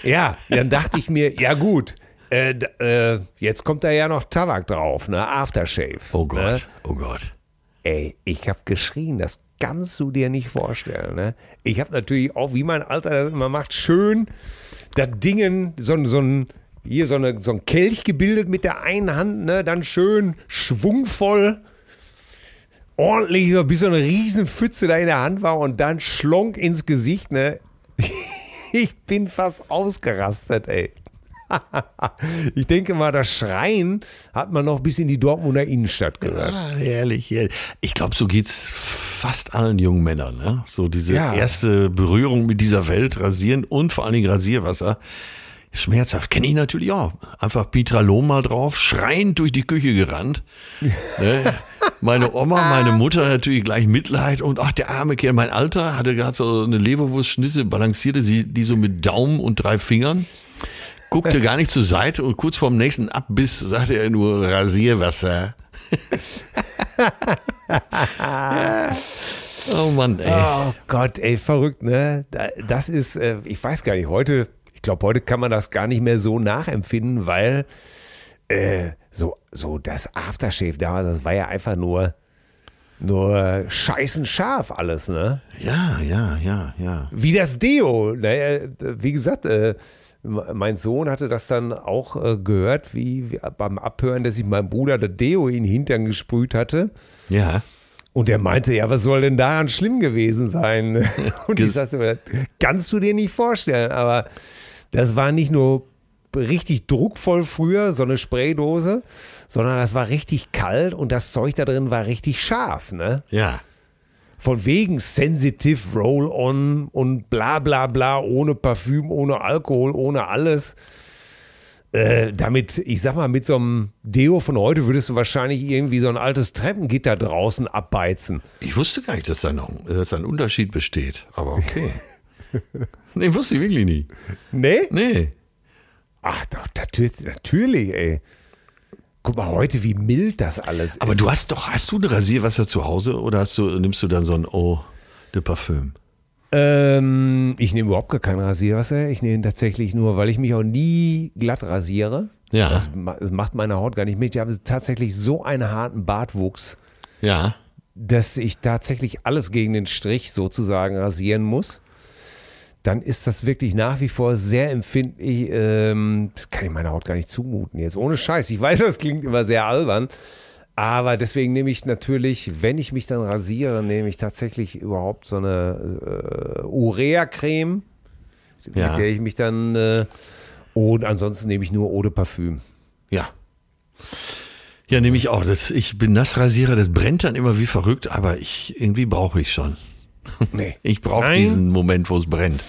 Mir, ja, dann dachte ich mir, ja gut, äh, äh, jetzt kommt da ja noch Tabak drauf, ne? Aftershave. Oh Ne? Gott, oh Gott. Ey, ich habe geschrien, das kannst du dir nicht vorstellen. Ne? Ich habe natürlich auch, wie mein Alter das immer macht, schön das Dingen, so, so ein, hier so, eine, so ein Kelch gebildet mit der einen Hand, ne? dann schön schwungvoll, ordentlich, so, bis so eine riesen Pfütze da in der Hand war und dann schlonk ins Gesicht. Ne? Ich bin fast ausgerastet, ey. Ich denke mal, das Schreien hat man noch bis in die Dortmunder Innenstadt gehört. Ah, herrlich, herrlich. Ich glaube, so geht's fast allen jungen Männern. Ne? So diese Ja. erste Berührung mit dieser Welt, Rasieren und vor allen Dingen Rasierwasser. Schmerzhaft. Kenne ich natürlich auch. Einfach Pitralom mal drauf, schreiend durch die Küche gerannt. ne? Meine Oma, meine Mutter natürlich gleich Mitleid und ach, der arme Kerl, mein Alter hatte gerade so eine Leberwurstschnitte, balancierte sie die so mit Daumen und drei Fingern, guckte gar nicht zur Seite und kurz vorm nächsten Abbiss sagte er nur Rasierwasser. Oh Mann, ey. Oh Gott, ey, verrückt, ne? Da- Das ist, äh, ich weiß gar nicht, heute, ich glaube, heute kann man das gar nicht mehr so nachempfinden, weil äh, so, so das Aftershave damals, das war ja einfach nur, nur scheißen scharf alles, ne? Ja, ja, ja, ja. Wie das Deo, ne? Wie gesagt, äh, mein Sohn hatte das dann auch äh, gehört, wie, wie beim Abhören, dass ich meinem Bruder das Deo in den Hintern gesprüht hatte. Ja. Und er meinte, ja, was soll denn daran schlimm gewesen sein? Und ich sagte, mir, das kannst du dir nicht vorstellen. Aber das war nicht nur richtig druckvoll früher, so eine Spraydose, sondern das war richtig kalt und das Zeug da drin war richtig scharf. Ne? Ja. Von wegen Sensitive Roll-On und bla bla bla, ohne Parfüm, ohne Alkohol, ohne alles. Äh, damit, ich sag mal, mit so einem Deo von heute würdest du wahrscheinlich irgendwie so ein altes Treppengitter draußen abbeizen. Ich wusste gar nicht, dass da noch dass da ein Unterschied besteht. Aber okay. nee, wusste ich wirklich nie. Nee? Nee. Ach doch, natürlich, natürlich, ey. Guck mal heute, wie mild das alles Aber ist. du hast doch, hast du ein Rasierwasser zu Hause oder hast du, nimmst du dann so ein Eau de Parfüm? Ähm, ich nehme überhaupt gar kein Rasierwasser. Ich nehme tatsächlich nur, weil ich mich auch nie glatt rasiere. Ja. Das, das macht meine Haut gar nicht mit. Ich habe tatsächlich so einen harten Bartwuchs, Ja. dass ich tatsächlich alles gegen den Strich sozusagen rasieren muss. Dann ist das wirklich nach wie vor sehr empfindlich. Ähm, das kann ich meiner Haut gar nicht zumuten jetzt. Ohne Scheiß. Ich weiß, das klingt immer sehr albern. Aber deswegen nehme ich natürlich, wenn ich mich dann rasiere, nehme ich tatsächlich überhaupt so eine äh, Urea-Creme, Ja. mit der ich mich dann. Äh, und ansonsten nehme ich nur Eau de Parfüm. Ja. Ja, nehme ich auch. Das, ich bin Nassrasierer, das brennt dann immer wie verrückt, aber ich, irgendwie brauche ich schon. Nee. Ich brauche diesen Moment, wo es brennt.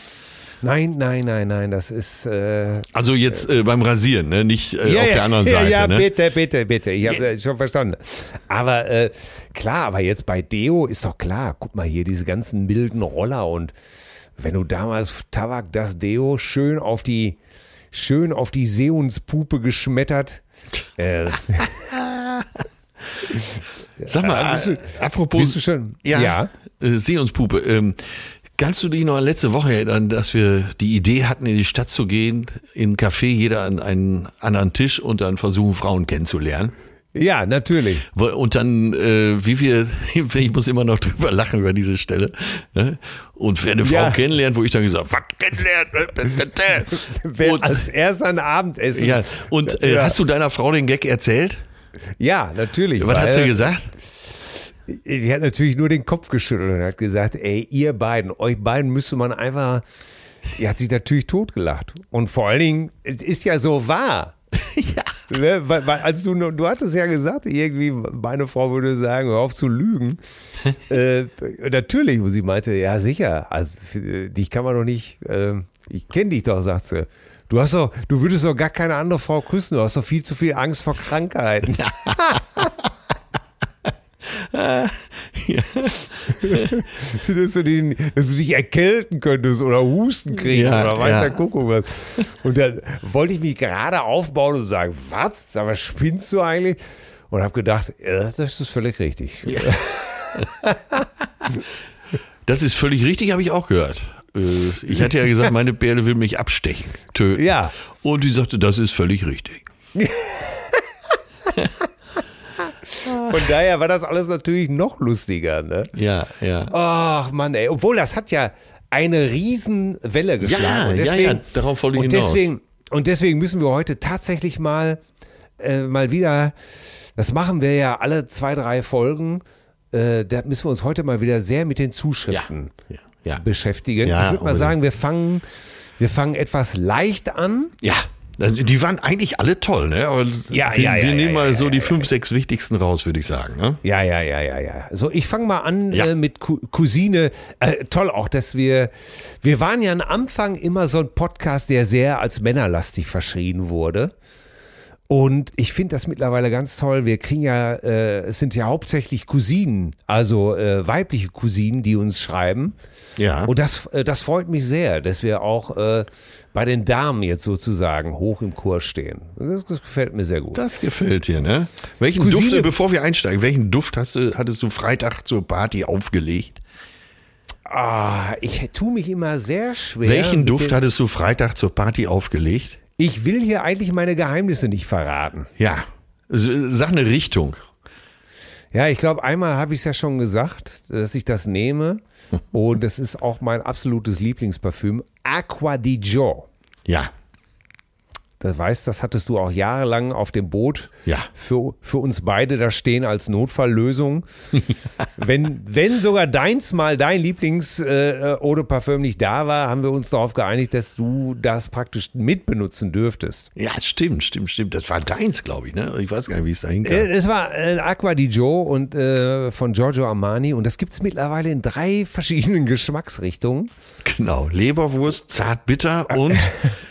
Nein, nein, nein, nein, das ist. Äh, Also jetzt äh, beim Rasieren, ne? nicht äh, ja, auf ja, der anderen ja, Seite. Ja, ne? bitte, bitte, bitte. Ich habe schon verstanden. Aber äh, klar, aber jetzt bei Deo ist doch klar. Guck mal hier, diese ganzen milden Roller und wenn du damals Tabak das Deo schön auf die schön auf die Seehundspupe geschmettert. Äh, Sag mal, bist du- äh, apropos. bist du schon- Ja. Ja. Äh, Seehundspupe. Ähm, kannst du dich noch an letzte Woche erinnern, dass wir die Idee hatten, in die Stadt zu gehen, in ein Café, jeder an einen anderen Tisch und dann versuchen, Frauen kennenzulernen? ja, natürlich. Und dann, äh, wie wir, ich muss immer noch drüber lachen über diese Stelle. Ne? Und wer eine Frau Ja. kennenlernt, wo ich dann gesagt, was kennenlernen? Wer und, als erster ein Abendessen. ja, und äh, Ja. hast du deiner Frau den Gag erzählt? Ja, natürlich. Was hat sie gesagt? Die hat natürlich nur den Kopf geschüttelt und hat gesagt, ey, ihr beiden, euch beiden müsste man einfach, die hat sich natürlich totgelacht. Und vor allen Dingen, es ist ja so wahr. ja. Ne? Weil, weil, als du, du hattest ja gesagt, irgendwie, meine Frau würde sagen, hör auf zu lügen. äh, natürlich, wo sie meinte, ja sicher, also dich kann man doch nicht, äh, ich kenne dich doch, sagt sie. Du hast doch, du würdest doch gar keine andere Frau küssen, du hast doch viel zu viel Angst vor Krankheiten. dass, du den, dass du dich erkälten könntest oder Husten kriegst Ja, oder weiß ja. der Kuckuck was. Und dann wollte ich mich gerade aufbauen und sagen, was? Sag mal, spinnst du eigentlich? Und habe gedacht, ja, das ist völlig richtig. Das ist völlig richtig, habe ich auch gehört. Äh, Ich hatte ja gesagt, meine Bärde will mich abstechen, töten. Ja. Und die sagte, das ist völlig richtig. Von daher war das alles natürlich noch lustiger. Ne? Ja, ja. Ach Mann, ey. Obwohl, das hat ja eine Riesenwelle geschlagen. Ja, und ja, deswegen, ja, darauf wollte ich und hinaus. deswegen, und deswegen müssen wir heute tatsächlich mal, äh, mal wieder, das machen wir ja alle zwei, drei Folgen, äh, da müssen wir uns heute mal wieder sehr mit den Zuschriften Ja, ja. Beschäftigen. Ja, ich würde mal sagen, wir fangen, wir fangen etwas leicht an. Ja, die waren eigentlich alle toll, ne? Aber Ja, wir, ja, ja, wir nehmen ja, mal ja, so ja, die ja. fünf, sechs wichtigsten raus, würde ich sagen. Ne? Ja, ja, ja, ja, ja. So, ich fange mal an Ja. äh, mit Cou- Cousine. Äh, toll auch, dass wir, wir waren ja am Anfang immer so ein Podcast, der sehr als männerlastig verschrien wurde. Und ich finde das mittlerweile ganz toll. Wir kriegen ja, äh, es sind ja hauptsächlich Cousinen, also äh, weibliche Cousinen, die uns schreiben. Ja. Und das, äh, das freut mich sehr, dass wir auch äh, bei den Damen jetzt sozusagen hoch im Kurs stehen. Das, das gefällt mir sehr gut. Das gefällt dir, ne? Welchen Cousine- Duft, bevor wir einsteigen, welchen Duft hast du, hattest du Freitag zur Party aufgelegt? Ah, ich tue mich immer sehr schwer. Welchen Duft hattest du Freitag zur Party aufgelegt? Ich will hier eigentlich meine Geheimnisse nicht verraten. Ja. Sag eine Richtung. Ja, ich glaube, einmal habe ich es ja schon gesagt, dass ich das nehme. Und das ist auch mein absolutes Lieblingsparfüm. Aqua di Gio. Ja. Das weißt, das hattest du auch jahrelang auf dem Boot Ja. für, für uns beide da stehen als Notfalllösung. wenn, wenn sogar deins mal dein Lieblings äh, Eau de Parfum nicht da war, haben wir uns darauf geeinigt, dass du das praktisch mitbenutzen dürftest. Ja, stimmt, stimmt, stimmt. Das war deins, glaube ich, ne? Ich weiß gar nicht, wie es dahin kam. Äh, Es war äh, Aqua di Gio und äh, von Giorgio Armani und das gibt es mittlerweile in drei verschiedenen Geschmacksrichtungen. Genau. Leberwurst, zart bitter und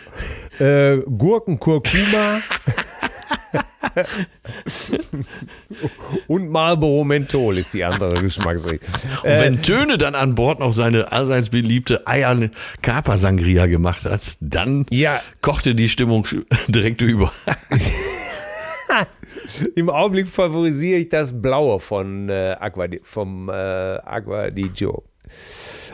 Äh, Gurken, Kurkuma und Marlboro Menthol ist die andere Geschmacksrichtung. Und wenn Töne dann an Bord noch seine allseits beliebte Eier Kapa Sangria gemacht hat, dann Ja. kochte die Stimmung direkt über. Im Augenblick favorisiere ich das Blaue von äh, Aqua, vom äh, Aqua di Gio.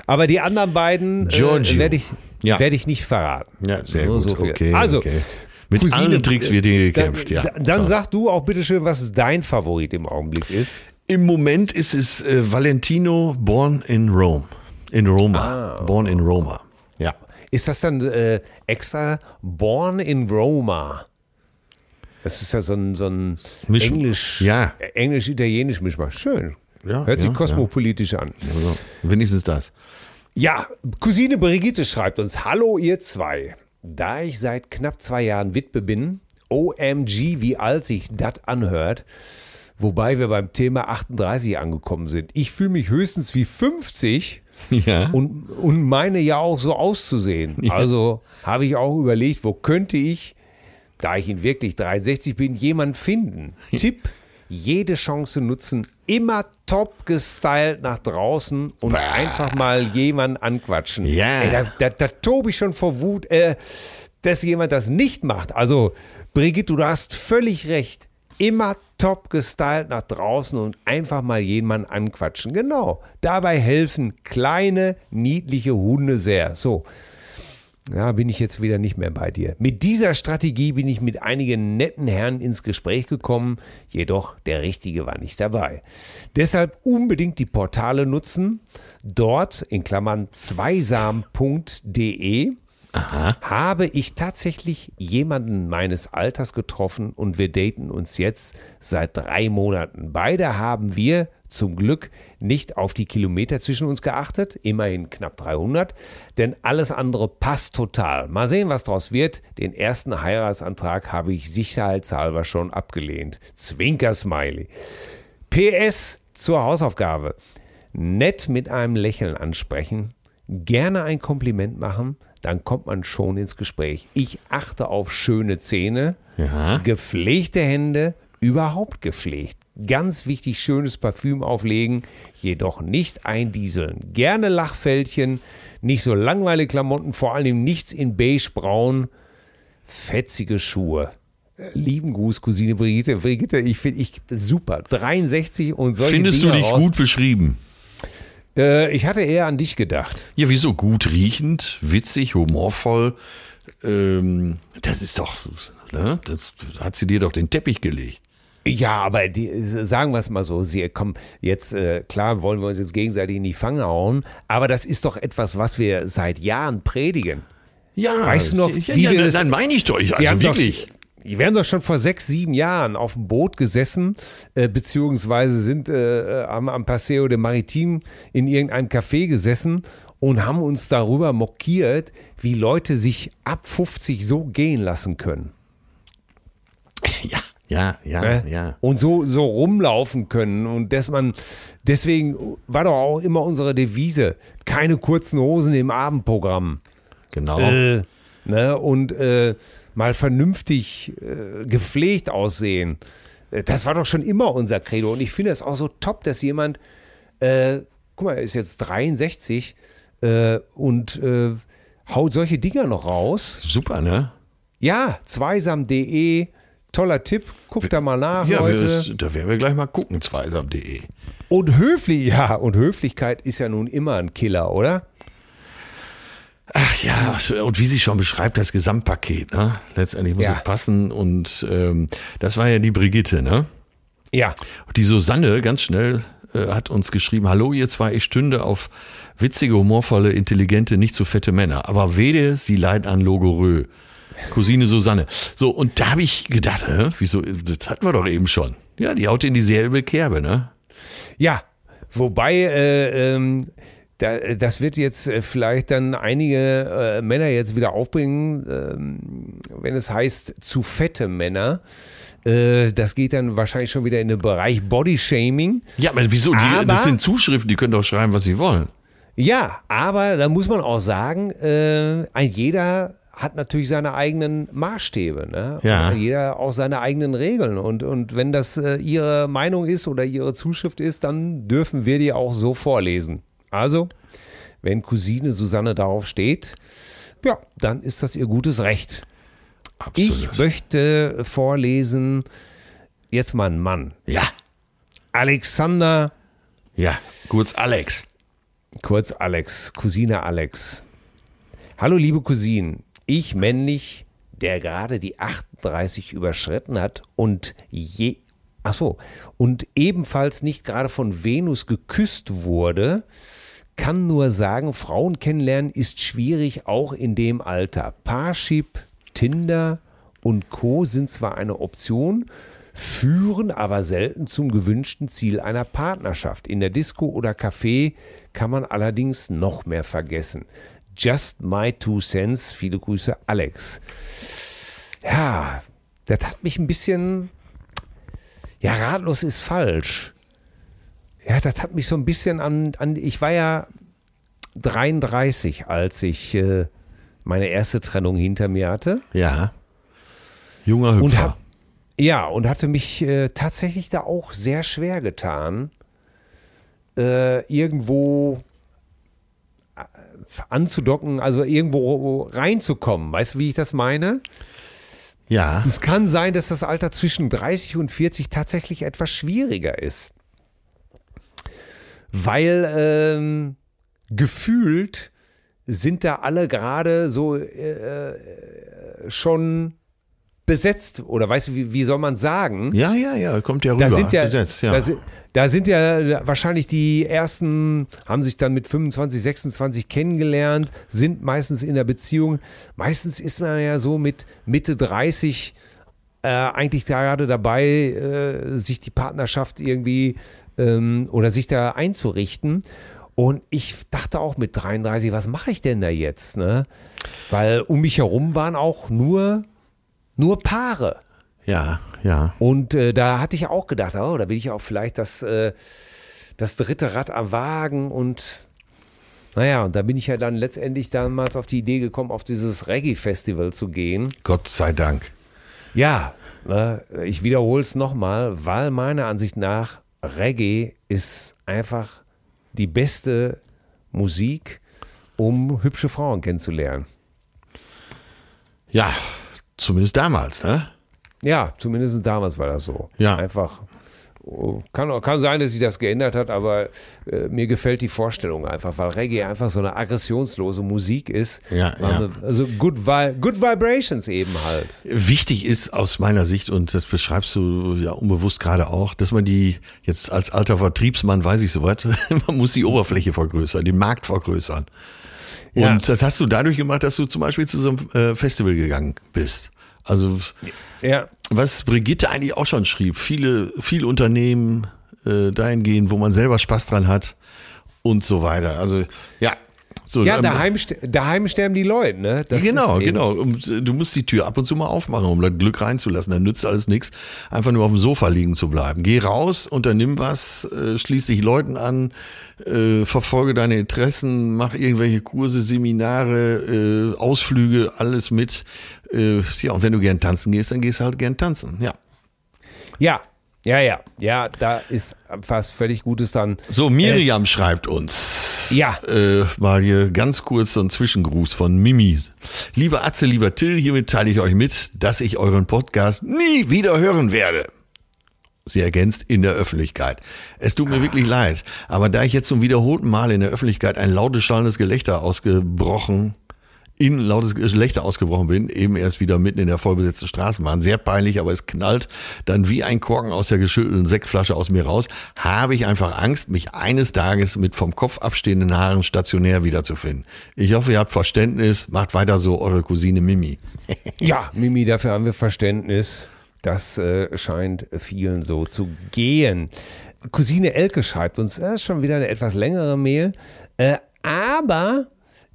Aber die anderen beiden äh, werde ich, Ja. werd ich nicht verraten. Ja, sehr Nur gut. viel. Okay, also, okay. Mit allen Tricks wird hier gekämpft, dann, ja. Dann So. sag du auch bitte schön, was dein Favorit im Augenblick ist. Im Moment ist es äh, Valentino Born in Rome. In Roma. Born in Roma. Ja. Ist das dann äh, extra Born in Roma? Das ist ja so ein, so ein. Englisch, Ja. Englisch-Italienisch Mischmasch. Schön. Ja, Hört sich ja, kosmopolitisch an. Also, wenigstens das. Ja, Cousine Brigitte schreibt uns: Hallo, ihr zwei. Da ich seit knapp zwei Jahren Witwe bin, OMG, wie alt sich das anhört, wobei wir beim Thema 38 angekommen sind. Ich fühle mich höchstens wie 50 Ja. und, und meine ja auch so auszusehen. Also habe ich auch überlegt, wo könnte ich, da ich in wirklich 63 bin, jemanden finden. Tipp, jede Chance nutzen, immer top gestylt nach draußen und Bah. einfach mal jemanden anquatschen. Ja. Ey, da, da, da tobe ich schon vor Wut, äh, dass jemand das nicht macht. Also, Brigitte, du hast völlig recht. Immer top gestylt nach draußen und einfach mal jemanden anquatschen. Genau. Dabei helfen kleine, niedliche Hunde sehr. So. Ja, bin ich jetzt wieder nicht mehr bei dir. Mit dieser Strategie bin ich mit einigen netten Herren ins Gespräch gekommen, jedoch der Richtige war nicht dabei. Deshalb unbedingt die Portale nutzen. Dort in Klammern zweisam.de habe ich tatsächlich jemanden meines Alters getroffen und wir daten uns jetzt seit drei Monaten. Beide haben wir zum Glück nicht auf die Kilometer zwischen uns geachtet, immerhin knapp 300, denn alles andere passt total. Mal sehen, was draus wird. Den ersten Heiratsantrag habe ich sicherheitshalber schon abgelehnt. Zwinker-Smiley. PS zur Hausaufgabe. Nett mit einem Lächeln ansprechen, gerne ein Kompliment machen, dann kommt man schon ins Gespräch. Ich achte auf schöne Zähne, Ja. gepflegte Hände, überhaupt gepflegt. Ganz wichtig, schönes Parfüm auflegen, jedoch nicht eindieseln. Gerne Lachfältchen, nicht so langweilige Klamotten, vor allem nichts in beige-braun, fetzige Schuhe. Lieben Gruß, Cousine Brigitte. Brigitte, ich finde ich super. 63 und solche Findest du Dinge dich raus. gut beschrieben? Äh, ich hatte eher an dich gedacht. Ja, wieso? Gut riechend, witzig, humorvoll. Ähm, das ist doch, ne? das hat sie dir doch den Teppich gelegt. Ja, aber die, sagen wir es mal so, sie kommen jetzt, äh, klar wollen wir uns jetzt gegenseitig in die Fange hauen, aber das ist doch etwas, was wir seit Jahren predigen. Ja, Weißt du noch, ja, wie ja, wir ja das- dann meine ich doch, Wir also haben wirklich. Doch, wir haben doch schon vor sechs, sieben Jahren auf dem Boot gesessen, äh, beziehungsweise sind äh, am, am Paseo de Maritim in irgendeinem Café gesessen und haben uns darüber mokiert, wie Leute sich ab 50 so gehen lassen können. Ja, ja, ja, ne? ja. Und so, so rumlaufen können. Und dass man, deswegen war doch auch immer unsere Devise, keine kurzen Hosen im Abendprogramm. Genau. Äh, ne? Und äh, mal vernünftig äh, gepflegt aussehen. Äh, Das war doch schon immer unser Credo. Und ich finde es auch so top, dass jemand, äh, guck mal, er ist jetzt 63 äh, und haut solche Dinger noch raus. Super, ne? Ja, zweisam.de, toller Tipp. Guck da mal nach, Ja, Leute. wir, da werden wir gleich mal gucken, zweisam.de. Und höflich, ja, und Höflichkeit ist ja nun immer ein Killer, oder? Ach ja, und wie sie schon beschreibt, das Gesamtpaket, ne? Letztendlich muss Ja. es passen und ähm, das war ja die Brigitte, ne? Ja. Die Susanne ganz schnell äh, hat uns geschrieben, hallo ihr zwei, ich stünde auf witzige, humorvolle, intelligente, nicht zu fette Männer, aber wede, sie leiden an Logorö. Cousine Susanne. So, und da habe ich gedacht, hä, wieso, das hatten wir doch eben schon. Ja, die haut in dieselbe Kerbe, ne? Ja, wobei, äh, ähm, da, das wird jetzt äh, vielleicht dann einige äh, Männer jetzt wieder aufbringen, ähm, wenn es heißt zu fette Männer. Äh, das geht dann wahrscheinlich schon wieder in den Bereich Bodyshaming. Ja, aber wieso? Die, Aber- das sind Zuschriften, die können doch schreiben, was sie wollen. Ja, aber da muss man auch sagen, äh, ein jeder hat natürlich seine eigenen Maßstäbe. Ne? Ja. Jeder auch seine eigenen Regeln. Und, und wenn das äh, ihre Meinung ist oder ihre Zuschrift ist, dann dürfen wir die auch so vorlesen. Also, wenn Cousine Susanne darauf steht, ja, dann ist das ihr gutes Recht. Ich möchte vorlesen, jetzt mal ein Mann. Ja, Alexander ja, kurz Alex. Kurz Alex, Cousine Alex. Hallo liebe Cousinen, ich männlich, der gerade die 38 überschritten hat und je Ach so, und ebenfalls nicht gerade von Venus geküsst wurde, kann nur sagen, Frauen kennenlernen ist schwierig, auch in dem Alter. Parship, Tinder und Co. sind zwar eine Option, führen aber selten zum gewünschten Ziel einer Partnerschaft. In der Disco oder Café kann man allerdings noch mehr vergessen. Just my two cents. Viele Grüße, Alex. Ja, das hat mich ein bisschen. Ja, ratlos ist falsch. Ja, das hat mich so ein bisschen an. an ich war ja 33, als ich äh, meine erste Trennung hinter mir hatte. Ja. Junger Und Hüpfer. hab, ja, und hatte mich äh, tatsächlich da auch sehr schwer getan, äh, irgendwo anzudocken, also irgendwo reinzukommen. Weißt du, wie ich das meine? ja. Es kann sein, dass das Alter zwischen 30 und 40 tatsächlich etwas schwieriger ist. Weil ähm, gefühlt sind da alle gerade so äh, äh, schon besetzt. Oder weißt du, wie, wie soll man sagen? Ja, ja, ja, kommt ja rüber. Da sind ja, Gesetzt, ja. Da, sind, da sind ja wahrscheinlich die ersten, haben sich dann mit 25, 26 kennengelernt, sind meistens in der Beziehung. Meistens ist man ja so mit Mitte 30 äh, eigentlich gerade dabei, äh, sich die Partnerschaft irgendwie ähm, oder sich da einzurichten. Und ich dachte auch mit 33, was mache ich denn da jetzt? Ne? Weil um mich herum waren auch nur, nur Paare. ja, ja. Und äh, da hatte ich auch gedacht, oh, da bin ich auch vielleicht das, äh, das dritte Rad am Wagen und naja, und da bin ich ja dann letztendlich damals auf die Idee gekommen, auf dieses Reggae-Festival zu gehen. Gott sei Dank. Ja, ne, ich wiederhole es nochmal, weil meiner Ansicht nach Reggae ist einfach die beste Musik, um hübsche Frauen kennenzulernen. Ja, zumindest damals, ne? Ja, zumindest damals war das so. Ja. Einfach. oh, Kann, kann sein, dass sich das geändert hat, aber äh, mir gefällt die Vorstellung einfach, weil Reggae einfach so eine aggressionslose Musik ist. Ja, ja. Also good, Vi good Vibrations eben halt. Wichtig ist aus meiner Sicht, und das beschreibst du ja unbewusst gerade auch, dass man die, jetzt als alter Vertriebsmann weiß ich soweit, man muss die Oberfläche vergrößern, den Markt vergrößern. Und Ja. das hast du dadurch gemacht, dass du zum Beispiel zu so einem äh, Festival gegangen bist. Also Ja. was Brigitte eigentlich auch schon schrieb, viele, viele Unternehmen äh, dahingehend, wo man selber Spaß dran hat und so weiter. Also ja, so Ja, ähm, daheim, daheim sterben die Leute, ne? Das genau, genau. Und äh, du musst die Tür ab und zu mal aufmachen, um das Glück reinzulassen. Dann nützt alles nichts, einfach nur auf dem Sofa liegen zu bleiben. Geh raus, unternimm was, äh, schließ dich Leuten an, äh, verfolge deine Interessen, mach irgendwelche Kurse, Seminare, äh, Ausflüge, alles mit. Äh, ja, und wenn du gern tanzen gehst, dann gehst du halt gern tanzen. Ja. Ja, ja, ja. Ja, da ist fast völlig Gutes dann. So, Miriam schreibt uns. Ja. Äh, mal hier ganz kurz so ein Zwischengruß von Mimi. Lieber Atze, lieber Till, hiermit teile ich euch mit, dass ich euren Podcast nie wieder hören werde. Sie ergänzt in der Öffentlichkeit. Es tut mir wirklich leid, aber da ich jetzt zum wiederholten Mal in der Öffentlichkeit ein lautes, schallendes Gelächter ausgebrochen, in lautes Gelächter ausgebrochen bin, eben erst wieder mitten in der vollbesetzten Straßenbahn. Sehr peinlich, aber es knallt dann wie ein Korken aus der geschüttelten Sektflasche aus mir raus. Habe ich einfach Angst, mich eines Tages mit vom Kopf abstehenden Haaren stationär wiederzufinden. Ich hoffe, ihr habt Verständnis. Macht weiter so, eure Cousine Mimi. Ja, Mimi, dafür haben wir Verständnis. Das äh, scheint vielen so zu gehen. Cousine Elke schreibt uns, das ist schon wieder eine etwas längere Mail, äh, aber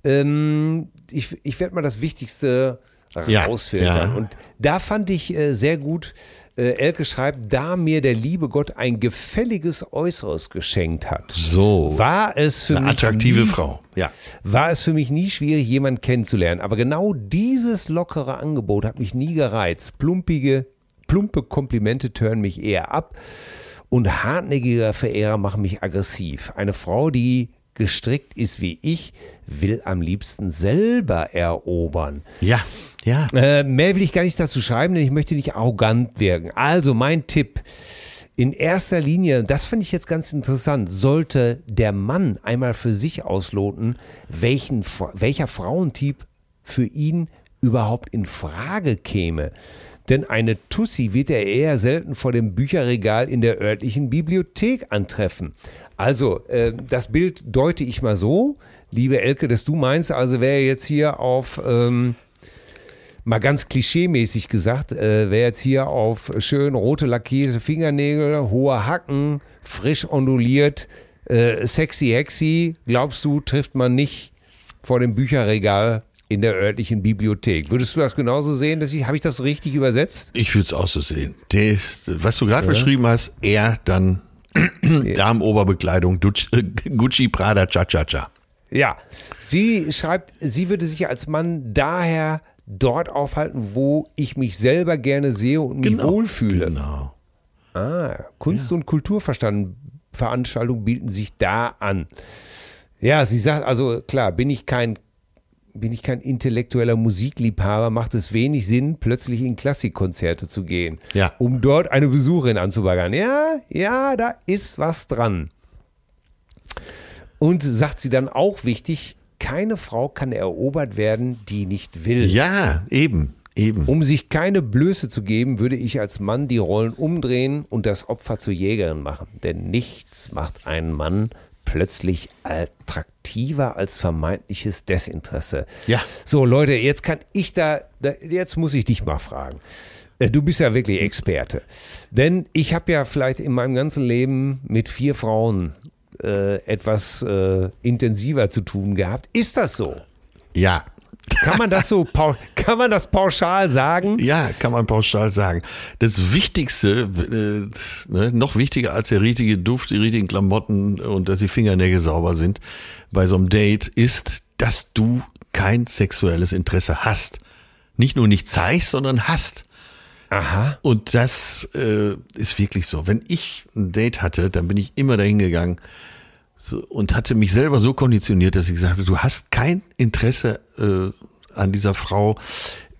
ähm, ich, ich werde mal das Wichtigste Ja, rausfiltern. ja. Und da fand ich äh, sehr gut, äh, Elke schreibt, da mir der liebe Gott ein gefälliges Äußeres geschenkt hat, So. war es für Eine mich attraktive nie, Frau. Ja. war es für mich nie schwierig, jemanden kennenzulernen. Aber genau dieses lockere Angebot hat mich nie gereizt. Plumpige, plumpe Komplimente tören mich eher ab und hartnäckige Verehrer machen mich aggressiv. Eine Frau, die gestrickt ist wie ich, will am liebsten selber erobern. Ja. Ja. Äh, mehr will ich gar nicht dazu schreiben, denn ich möchte nicht arrogant wirken. Also mein Tipp. In erster Linie, das finde ich jetzt ganz interessant, sollte der Mann einmal für sich ausloten, welchen, welcher Frauentyp für ihn überhaupt in Frage käme. Denn eine Tussi wird er eher selten vor dem Bücherregal in der örtlichen Bibliothek antreffen. Also, äh, das Bild deute ich mal so, liebe Elke, dass du meinst, also wer jetzt hier auf ähm, mal ganz klischeemäßig gesagt, äh, wer jetzt hier auf schön rote lackierte Fingernägel, hohe Hacken, frisch onduliert, äh, sexy hexy, glaubst du, trifft man nicht vor dem Bücherregal in der örtlichen Bibliothek. Würdest du das genauso sehen? Habe ich das richtig übersetzt? Ich würde es auch so sehen. Die, was du gerade beschrieben hast, er dann Damenoberbekleidung, äh, Gucci, Prada, Cha-Cha-Cha. Ja, sie schreibt, sie würde sich als Mann daher dort aufhalten, wo ich mich selber gerne sehe und mich wohlfühle. Genau. Ah, Kunst- und Kulturveranstaltungen bieten sich da an. Ja, sie sagt, also klar, bin ich kein bin ich kein intellektueller Musikliebhaber, macht es wenig Sinn, plötzlich in Klassikkonzerte zu gehen, Ja. um dort eine Besucherin anzubaggern. Ja, ja, da ist was dran. Und sagt sie dann auch wichtig, keine Frau kann erobert werden, die nicht will. Ja, eben, eben. Um sich keine Blöße zu geben, würde ich als Mann die Rollen umdrehen und das Opfer zur Jägerin machen. Denn nichts macht einen Mann plötzlich attraktiver als vermeintliches Desinteresse. Ja. So, Leute, jetzt kann ich da, jetzt muss ich dich mal fragen. Äh, Du bist ja wirklich Experte. Denn ich habe ja vielleicht in meinem ganzen Leben mit vier Frauen äh, etwas äh, intensiver zu tun gehabt. Ist das so? Ja. Kann man das so, kann man das pauschal sagen? Ja, kann man pauschal sagen. Das Wichtigste, äh, ne, noch wichtiger als der richtige Duft, die richtigen Klamotten und dass die Fingernägel sauber sind bei so einem Date, ist, dass du kein sexuelles Interesse hast. Nicht nur nicht zeigst, sondern hast. Aha. Und das äh, ist wirklich so. Wenn ich ein Date hatte, dann bin ich immer dahin gegangen so, und hatte mich selber so konditioniert, dass ich gesagt habe, du hast kein Interesse äh, an dieser Frau,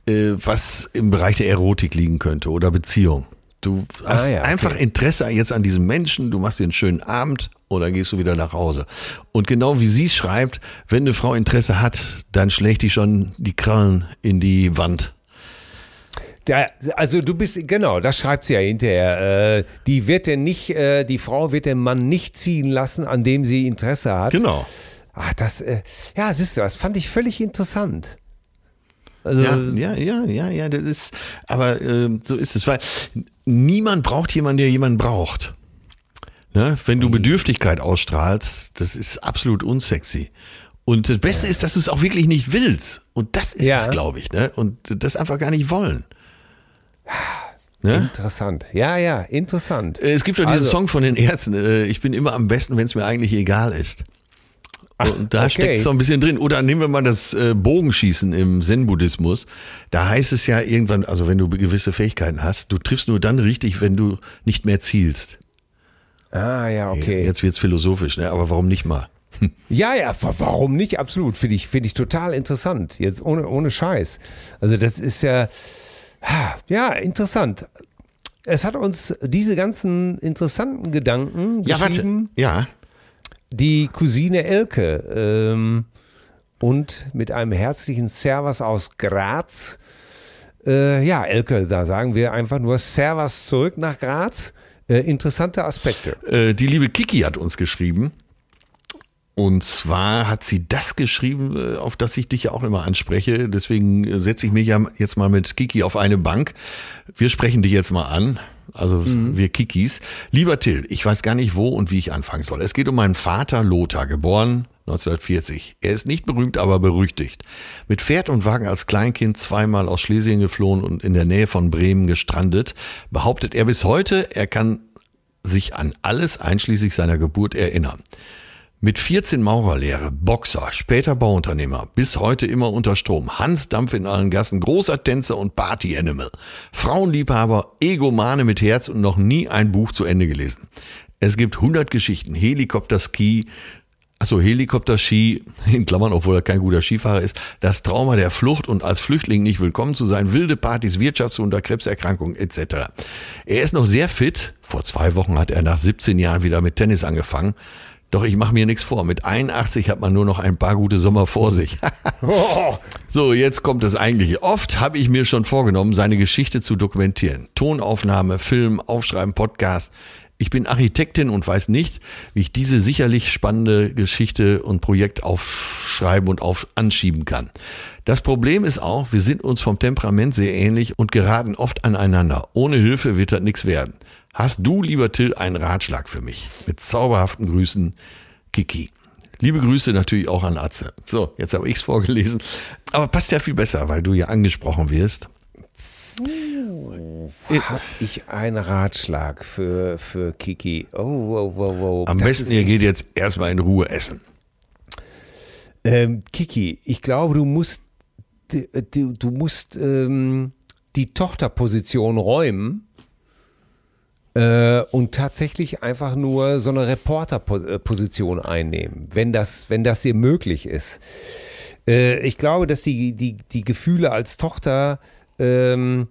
äh, was im Bereich der Erotik liegen könnte oder Beziehung. Du hast Ah ja, okay. einfach Interesse jetzt an diesem Menschen, du machst dir einen schönen Abend und dann gehst du wieder nach Hause. Und genau wie sie schreibt, wenn eine Frau Interesse hat, dann schlägt die schon die Krallen in die Wand. Da, also du bist, genau, das schreibt sie ja hinterher. Äh, die wird denn nicht, äh, die Frau wird den Mann nicht ziehen lassen, an dem sie Interesse hat. Genau. Ach, das, äh, ja, siehst du, das fand ich völlig interessant. Also, Ja, ja, ja, ja, ja, das ist, aber ähm, so ist es, weil niemand braucht jemanden, der jemanden braucht. Ne? Wenn du Bedürftigkeit ausstrahlst, das ist absolut unsexy. Und das Beste ist, dass du es auch wirklich nicht willst. Und das ist Ja. es, glaube ich, ne? Und das einfach gar nicht wollen. Ne? interessant. Ja, ja, interessant. Äh, Es gibt doch diesen Also- Song von den Ärzten, äh, ich bin immer am besten, wenn es mir eigentlich egal ist. Und da okay. steckt so ein bisschen drin. Oder nehmen wir mal das äh, Bogenschießen im Zen-Buddhismus. Da heißt es ja irgendwann, also wenn du gewisse Fähigkeiten hast, du triffst nur dann richtig, wenn du nicht mehr zielst. Ah, ja, okay. Jetzt wird's philosophisch, ne? aber warum nicht mal? Ja, ja, wa- warum nicht? Absolut. Finde ich, finde ich total interessant. Jetzt ohne, ohne Scheiß. Also, das ist ja, ja, interessant. Es hat uns diese ganzen interessanten Gedanken Ja, warte. geschrieben, Ja, die Cousine Elke. Ähm, und mit einem herzlichen Servus aus Graz. Äh, ja, Elke, da sagen wir einfach nur Servus zurück nach Graz. Äh, interessante Aspekte. äh, die liebe Kiki hat uns geschrieben. Und zwar hat sie das geschrieben, äh, auf das ich dich ja auch immer anspreche. Deswegen setze ich mich ja jetzt mal mit Kiki auf eine Bank. Wir sprechen dich jetzt mal an. Also wir Kikis. Lieber Till, ich weiß gar nicht, wo und wie ich anfangen soll. Es geht um meinen Vater Lothar, geboren 1940. Er ist nicht berühmt, aber berüchtigt. Mit Pferd und Wagen als Kleinkind zweimal aus Schlesien geflohen und in der Nähe von Bremen gestrandet, behauptet er bis heute, er kann sich an alles einschließlich seiner Geburt erinnern. Mit 14 Maurerlehre, Boxer, später Bauunternehmer, bis heute immer unter Strom, Hans Dampf in allen Gassen, großer Tänzer und Party-Animal, Frauenliebhaber, Egomane mit Herz und noch nie ein Buch zu Ende gelesen. Es gibt 100 Geschichten, Helikopter-Ski, Achso, Helikopter-Ski, in Klammern, obwohl er kein guter Skifahrer ist, das Trauma der Flucht und als Flüchtling nicht willkommen zu sein, wilde Partys, Wirtschaftswunder, Krebserkrankungen etc. Er ist noch sehr fit. Vor zwei Wochen hat er nach 17 Jahren wieder mit Tennis angefangen. Doch ich mache mir nichts vor. Mit 81 hat man nur noch ein paar gute Sommer vor sich. So, jetzt kommt das eigentliche. Oft habe ich mir schon vorgenommen, seine Geschichte zu dokumentieren. Tonaufnahme, Film, Aufschreiben, Podcast. Ich bin Architektin und weiß nicht, wie ich diese sicherlich spannende Geschichte und Projekt aufschreiben und auf anschieben kann. Das Problem ist auch, wir sind uns vom Temperament sehr ähnlich und geraten oft aneinander. Ohne Hilfe wird das nichts werden. Hast du, lieber Till, einen Ratschlag für mich? Mit zauberhaften Grüßen, Kiki. Liebe Grüße natürlich auch an Atze. So, jetzt habe ich's vorgelesen. Aber passt ja viel besser, weil du ja angesprochen wirst. Hab ich einen Ratschlag für, für Kiki? Oh, wow, wow, wow. Am Das besten, ihr geht jetzt erstmal in Ruhe essen. Ähm, Kiki, ich glaube, du musst, du, du musst ähm, die Tochterposition räumen äh, und tatsächlich einfach nur so eine Reporterposition einnehmen, wenn das, wenn das dir möglich ist. Äh, ich glaube, dass die, die, die Gefühle als Tochter ähm,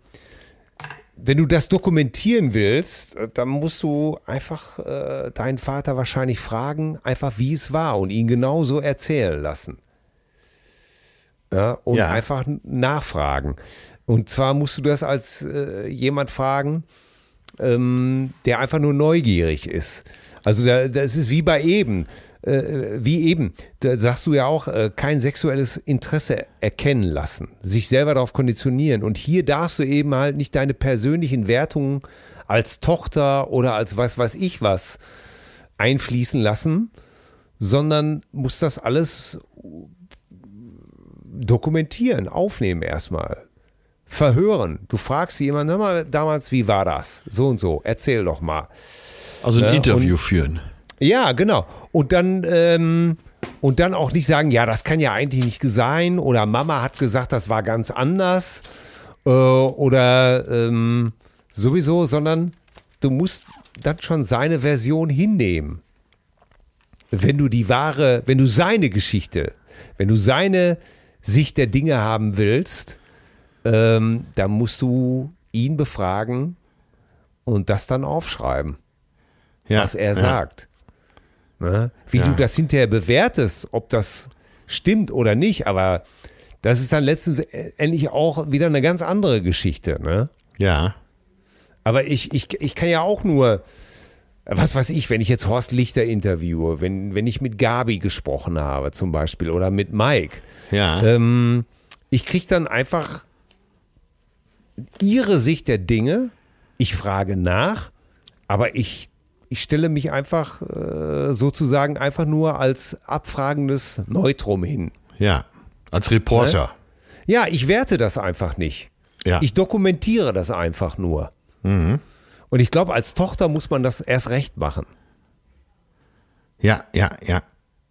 wenn du das dokumentieren willst, äh, dann musst du einfach äh, deinen Vater wahrscheinlich fragen, einfach wie es war und ihn genauso erzählen lassen. Ja, und ja. einfach nachfragen. Und zwar musst du das als äh, jemand fragen, ähm, der einfach nur neugierig ist. Also da, das ist wie bei eben äh, wie eben, da sagst du ja auch, äh, kein sexuelles Interesse erkennen lassen, sich selber darauf konditionieren. Und hier darfst du eben halt nicht deine persönlichen Wertungen als Tochter oder als was weiß ich was einfließen lassen, sondern musst das alles dokumentieren, aufnehmen erstmal. Verhören. Du fragst jemanden, hör mal, damals, wie war das? So und so, erzähl doch mal. Also ein ja, Interview führen. Ja, genau. Und dann, ähm, und dann auch nicht sagen, ja, das kann ja eigentlich nicht sein oder Mama hat gesagt, das war ganz anders äh, oder ähm, sowieso, sondern du musst dann schon seine Version hinnehmen. Wenn du die wahre, wenn du seine Geschichte, wenn du seine Sicht der Dinge haben willst, ähm, dann musst du ihn befragen und das dann aufschreiben, ja, was er ja. sagt. Ne? Wie ja. du das hinterher bewertest, ob das stimmt oder nicht, aber das ist dann letztendlich auch wieder eine ganz andere Geschichte. Ne? Ja. Aber ich, ich, ich kann ja auch nur, was weiß ich, wenn ich jetzt Horst Lichter interviewe, wenn, wenn ich mit Gabi gesprochen habe zum Beispiel oder mit Mike. Ja. Ähm, ich kriege dann einfach ihre Sicht der Dinge. Ich frage nach, aber ich ich stelle mich einfach äh, sozusagen einfach nur als abfragendes Neutrum hin. Ja, als Reporter. Ja, ich werte das einfach nicht. Ja. Ich dokumentiere das einfach nur. Mhm. Und ich glaube, als Tochter muss man das erst recht machen. Ja, ja, ja.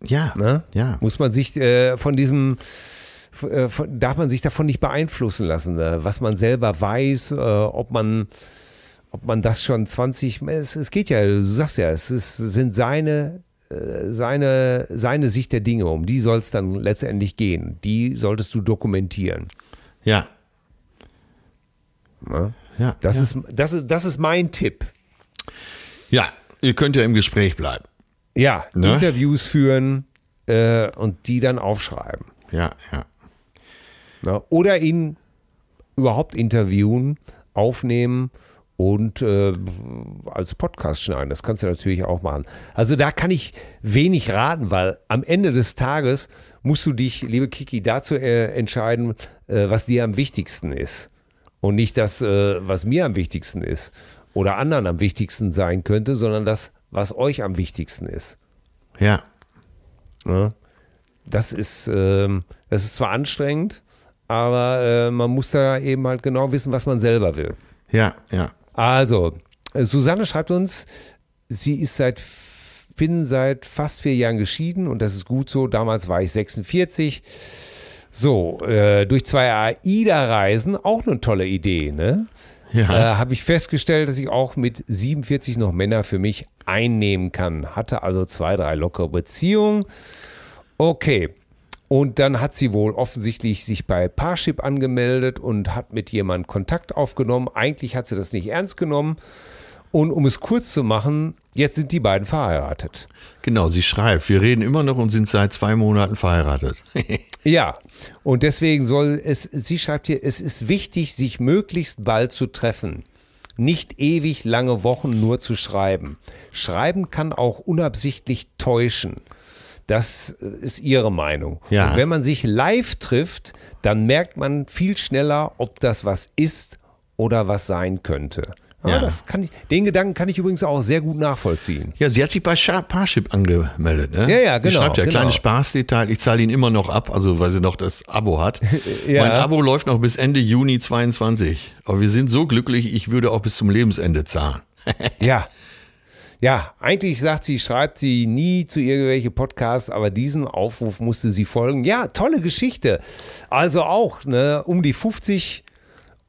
Ja, ne? ja. Muss man sich äh, von diesem, äh, darf man sich davon nicht beeinflussen lassen, äh, was man selber weiß, äh, ob man ob man das schon 20, es, es geht ja, du sagst ja, es ist, sind seine, äh, seine, seine Sicht der Dinge, um die soll es dann letztendlich gehen. Die solltest du dokumentieren. Ja. Na? Ja, das, ja. Ist, das, ist, das ist mein Tipp. Ja, ihr könnt ja im Gespräch bleiben. Ja, ne? Interviews führen äh, und die dann aufschreiben. Ja, ja. Na, oder ihn überhaupt interviewen, aufnehmen und äh, als Podcast schneiden. Das kannst du natürlich auch machen. Also da kann ich wenig raten, weil am Ende des Tages musst du dich, liebe Kiki, dazu äh, entscheiden, äh, was dir am wichtigsten ist. Und nicht das, äh, was mir am wichtigsten ist oder anderen am wichtigsten sein könnte, sondern das, was euch am wichtigsten ist. Ja. ja? Das ist, ähm, das ist zwar anstrengend, aber äh, man muss da eben halt genau wissen, was man selber will. Ja, ja. Also, Susanne schreibt uns, sie ist seit bin seit fast vier Jahren geschieden und das ist gut so. Damals war ich 46. So, äh, durch zwei AIDA-Reisen, auch eine tolle Idee, ne? Ja. Äh, Habe ich festgestellt, dass ich auch mit 47 noch Männer für mich einnehmen kann. Hatte also zwei, drei lockere Beziehungen. Okay, und dann hat sie wohl offensichtlich sich bei Parship angemeldet und hat mit jemandem Kontakt aufgenommen. Eigentlich hat sie das nicht ernst genommen. Und um es kurz zu machen, jetzt sind die beiden verheiratet. Genau, sie schreibt, wir reden immer noch und sind seit zwei Monaten verheiratet. ja, und deswegen soll es, sie schreibt hier, es ist wichtig, sich möglichst bald zu treffen. Nicht ewig lange Wochen nur zu schreiben. Schreiben kann auch unabsichtlich täuschen. Das ist ihre Meinung. Ja. Und wenn man sich live trifft, dann merkt man viel schneller, ob das was ist oder was sein könnte. Ja. das kann ich, den Gedanken kann ich übrigens auch sehr gut nachvollziehen. Ja, sie hat sich bei Parship angemeldet. Ne? Ja, ja, genau. Sie schreibt ja, genau. kleines Spaßdetail, ich zahle ihn immer noch ab, also weil sie noch das Abo hat. ja. Mein Abo läuft noch bis Ende Juni 22. Aber wir sind so glücklich, ich würde auch bis zum Lebensende zahlen. ja, ja, eigentlich sagt sie, schreibt sie nie zu irgendwelche Podcasts, aber diesen Aufruf musste sie folgen. Ja, tolle Geschichte. Also auch, ne, um die 50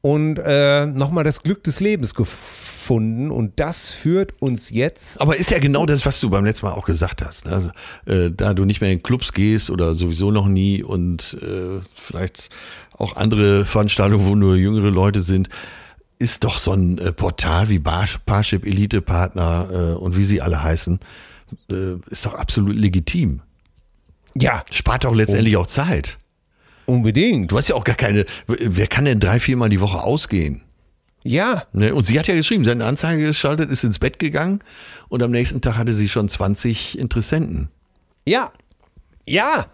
und äh, nochmal das Glück des Lebens gefunden und das führt uns jetzt. Aber ist ja genau das, was du beim letzten Mal auch gesagt hast. Ne? Also, äh, da du nicht mehr in Clubs gehst oder sowieso noch nie und äh, vielleicht auch andere Veranstaltungen, wo nur jüngere Leute sind, ist doch so ein äh, Portal wie Bar Parship Elite Partner äh, und wie sie alle heißen, äh, ist doch absolut legitim. Ja. Spart auch letztendlich auch Zeit. Unbedingt. Du hast ja auch gar keine, wer kann denn drei, viermal die Woche ausgehen? Ja. Ne? Und sie hat ja geschrieben, sie hat eine Anzeige geschaltet, ist ins Bett gegangen und am nächsten Tag hatte sie schon 20 Interessenten. Ja. Ja.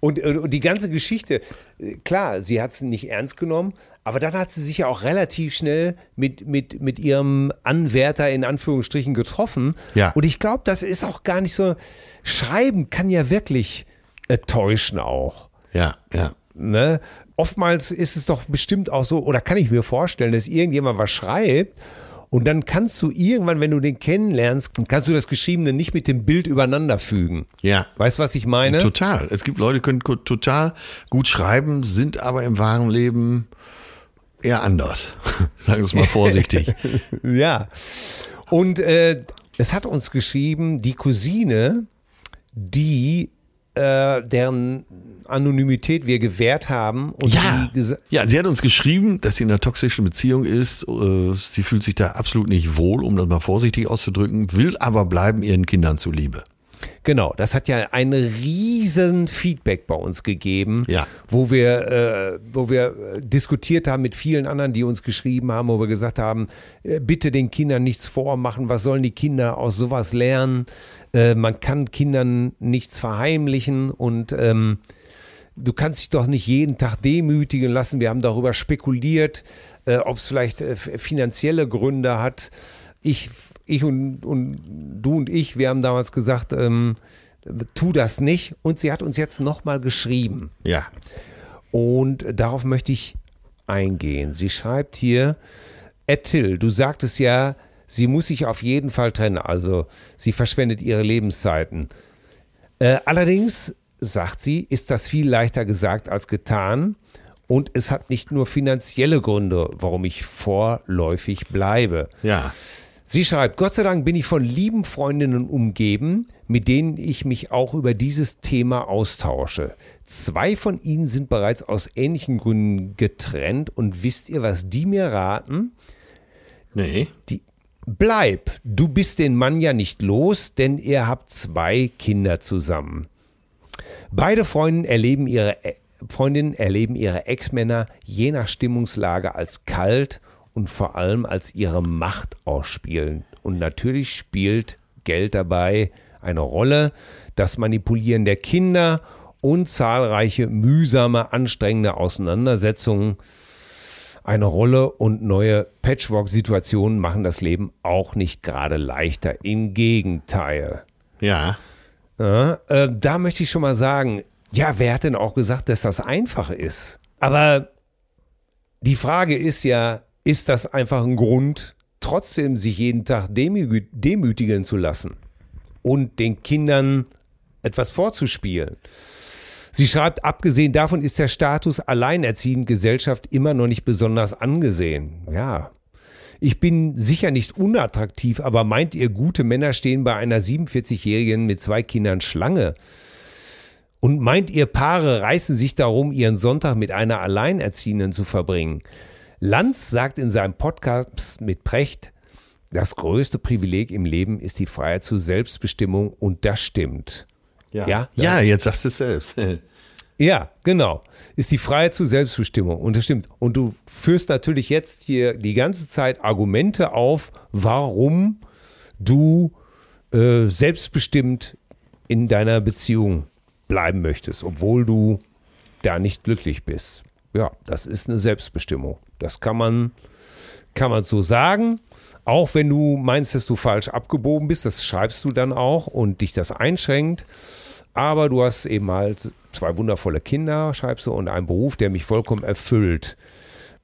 Und, äh, und die ganze Geschichte, äh, klar, sie hat es nicht ernst genommen, aber dann hat sie sich ja auch relativ schnell mit, mit, mit ihrem Anwärter in Anführungsstrichen getroffen. Ja. Und ich glaube, das ist auch gar nicht so. Schreiben kann ja wirklich äh, täuschen auch. Ja, ja. Ne? Oftmals ist es doch bestimmt auch so, oder kann ich mir vorstellen, dass irgendjemand was schreibt und dann kannst du irgendwann, wenn du den kennenlernst, kannst du das Geschriebene nicht mit dem Bild übereinander fügen. Ja. Weißt du, was ich meine? Total. Es gibt Leute, die können total gut schreiben, sind aber im wahren Leben eher anders. Sagen wir es mal vorsichtig. ja. Und äh, es hat uns geschrieben, die Cousine, die äh, deren Anonymität wir gewährt haben. Und ja, ja, sie hat uns geschrieben, dass sie in einer toxischen Beziehung ist. Äh, sie fühlt sich da absolut nicht wohl, um das mal vorsichtig auszudrücken, will aber bleiben ihren Kindern zuliebe. Genau, das hat ja ein riesen Feedback bei uns gegeben, ja. wo wir, äh, wo wir äh, diskutiert haben mit vielen anderen, die uns geschrieben haben, wo wir gesagt haben, äh, bitte den Kindern nichts vormachen, was sollen die Kinder aus sowas lernen? Äh, man kann Kindern nichts verheimlichen und ähm, du kannst dich doch nicht jeden Tag demütigen lassen. Wir haben darüber spekuliert, äh, ob es vielleicht äh, finanzielle Gründe hat. Ich ich und, und du und ich, wir haben damals gesagt, ähm, tu das nicht. Und sie hat uns jetzt nochmal geschrieben. Ja. Und darauf möchte ich eingehen. Sie schreibt hier, Till, du sagtest ja, sie muss sich auf jeden Fall trennen. Also sie verschwendet ihre Lebenszeiten. Äh, allerdings, sagt sie, ist das viel leichter gesagt als getan. Und es hat nicht nur finanzielle Gründe, warum ich vorläufig bleibe. Ja. Sie schreibt, Gott sei Dank bin ich von lieben Freundinnen umgeben, mit denen ich mich auch über dieses Thema austausche. Zwei von ihnen sind bereits aus ähnlichen Gründen getrennt und wisst ihr, was die mir raten? Nee. Die, bleib, du bist den Mann ja nicht los, denn ihr habt zwei Kinder zusammen. Beide Freundinnen erleben ihre, Freundinnen erleben ihre Ex-Männer je nach Stimmungslage als kalt und vor allem als ihre Macht ausspielen. Und natürlich spielt Geld dabei eine Rolle, das Manipulieren der Kinder und zahlreiche mühsame, anstrengende Auseinandersetzungen eine Rolle und neue Patchwork-Situationen machen das Leben auch nicht gerade leichter. Im Gegenteil. Ja. Ja äh, da möchte ich schon mal sagen, ja, wer hat denn auch gesagt, dass das einfach ist? Aber die Frage ist ja, ist das einfach ein Grund, trotzdem sich jeden Tag demü demütigen zu lassen und den Kindern etwas vorzuspielen. Sie schreibt, abgesehen davon ist der Status alleinerziehend Gesellschaft immer noch nicht besonders angesehen. Ja. Ich bin sicher nicht unattraktiv, aber meint ihr, gute Männer stehen bei einer 47-Jährigen mit zwei Kindern Schlange? Und meint ihr, Paare reißen sich darum, ihren Sonntag mit einer Alleinerziehenden zu verbringen? Lanz sagt in seinem Podcast mit Precht, das größte Privileg im Leben ist die Freiheit zur Selbstbestimmung und das stimmt. Ja, ja, ja jetzt sagst du es selbst. Ja, genau. Ist die Freiheit zur Selbstbestimmung und das stimmt. Und du führst natürlich jetzt hier die ganze Zeit Argumente auf, warum du äh, selbstbestimmt in deiner Beziehung bleiben möchtest, obwohl du da nicht glücklich bist. Ja, das ist eine Selbstbestimmung. Das kann man, kann man so sagen. Auch wenn du meinst, dass du falsch abgebogen bist, das schreibst du dann auch und dich das einschränkt. Aber du hast eben halt zwei wundervolle Kinder, schreibst du, und einen Beruf, der mich vollkommen erfüllt.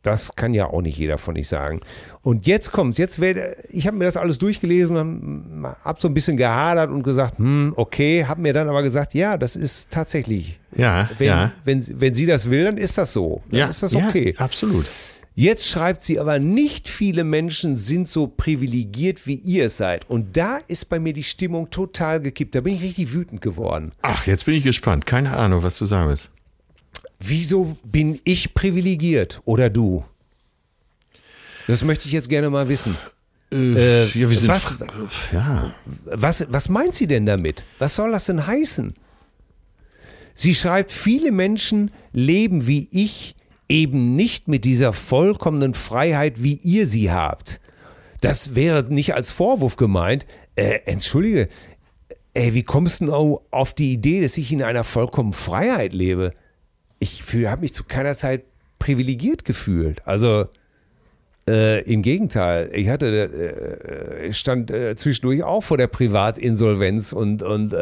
Das kann ja auch nicht jeder von euch sagen. Und jetzt kommt's. Jetzt werde ich habe mir das alles durchgelesen, habe so ein bisschen gehadert und gesagt, hm, okay, habe mir dann aber gesagt, ja, das ist tatsächlich. Ja, wenn, ja. wenn, wenn sie das will, dann ist das so. Dann ja, ist das okay. Ja, absolut. Jetzt schreibt sie aber, nicht viele Menschen sind so privilegiert, wie ihr seid. Und da ist bei mir die Stimmung total gekippt. Da bin ich richtig wütend geworden. Ach, jetzt bin ich gespannt. Keine Ahnung, was du sagen willst. Wieso bin ich privilegiert oder du? Das möchte ich jetzt gerne mal wissen. Äh, ja, wir sind. was- ja. Was, was meint sie denn damit? Was soll das denn heißen? Sie schreibt, viele Menschen leben wie ich eben nicht mit dieser vollkommenen Freiheit, wie ihr sie habt. Das wäre nicht als Vorwurf gemeint. Äh, entschuldige, ey, wie kommst du auf die Idee, dass ich in einer vollkommenen Freiheit lebe? Ich habe mich zu keiner Zeit privilegiert gefühlt. Also äh, im Gegenteil, ich hatte, äh, ich stand äh, zwischendurch auch vor der Privatinsolvenz und, und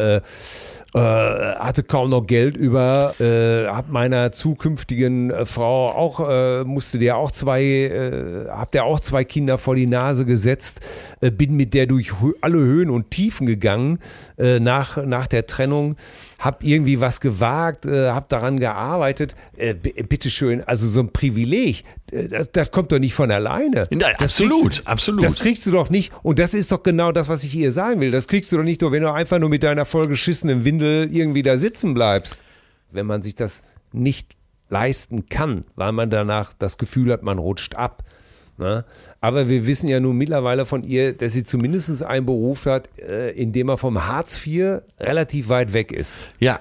äh, hatte kaum noch Geld über, äh, hab meiner zukünftigen äh, Frau auch, äh, musste der auch zwei, äh, hab der auch zwei Kinder vor die Nase gesetzt, äh, bin mit der durch alle Höhen und Tiefen gegangen äh, nach, nach der Trennung, hab irgendwie was gewagt, äh, hab daran gearbeitet, äh, bitteschön, also so ein Privileg, äh, das, das kommt doch nicht von alleine. Nein, Das absolut, kriegst, absolut. Das kriegst du doch nicht, und das ist doch genau das, was ich ihr sagen will. Das kriegst du doch nicht nur, wenn du einfach nur mit deiner vollgeschissenen Windel irgendwie da sitzen bleibst. Wenn man sich das nicht leisten kann, weil man danach das Gefühl hat, man rutscht ab. Ne? Aber wir wissen ja nun mittlerweile von ihr, dass sie zumindest einen Beruf hat, äh, in dem er vom Hartz IV relativ weit weg ist. Ja,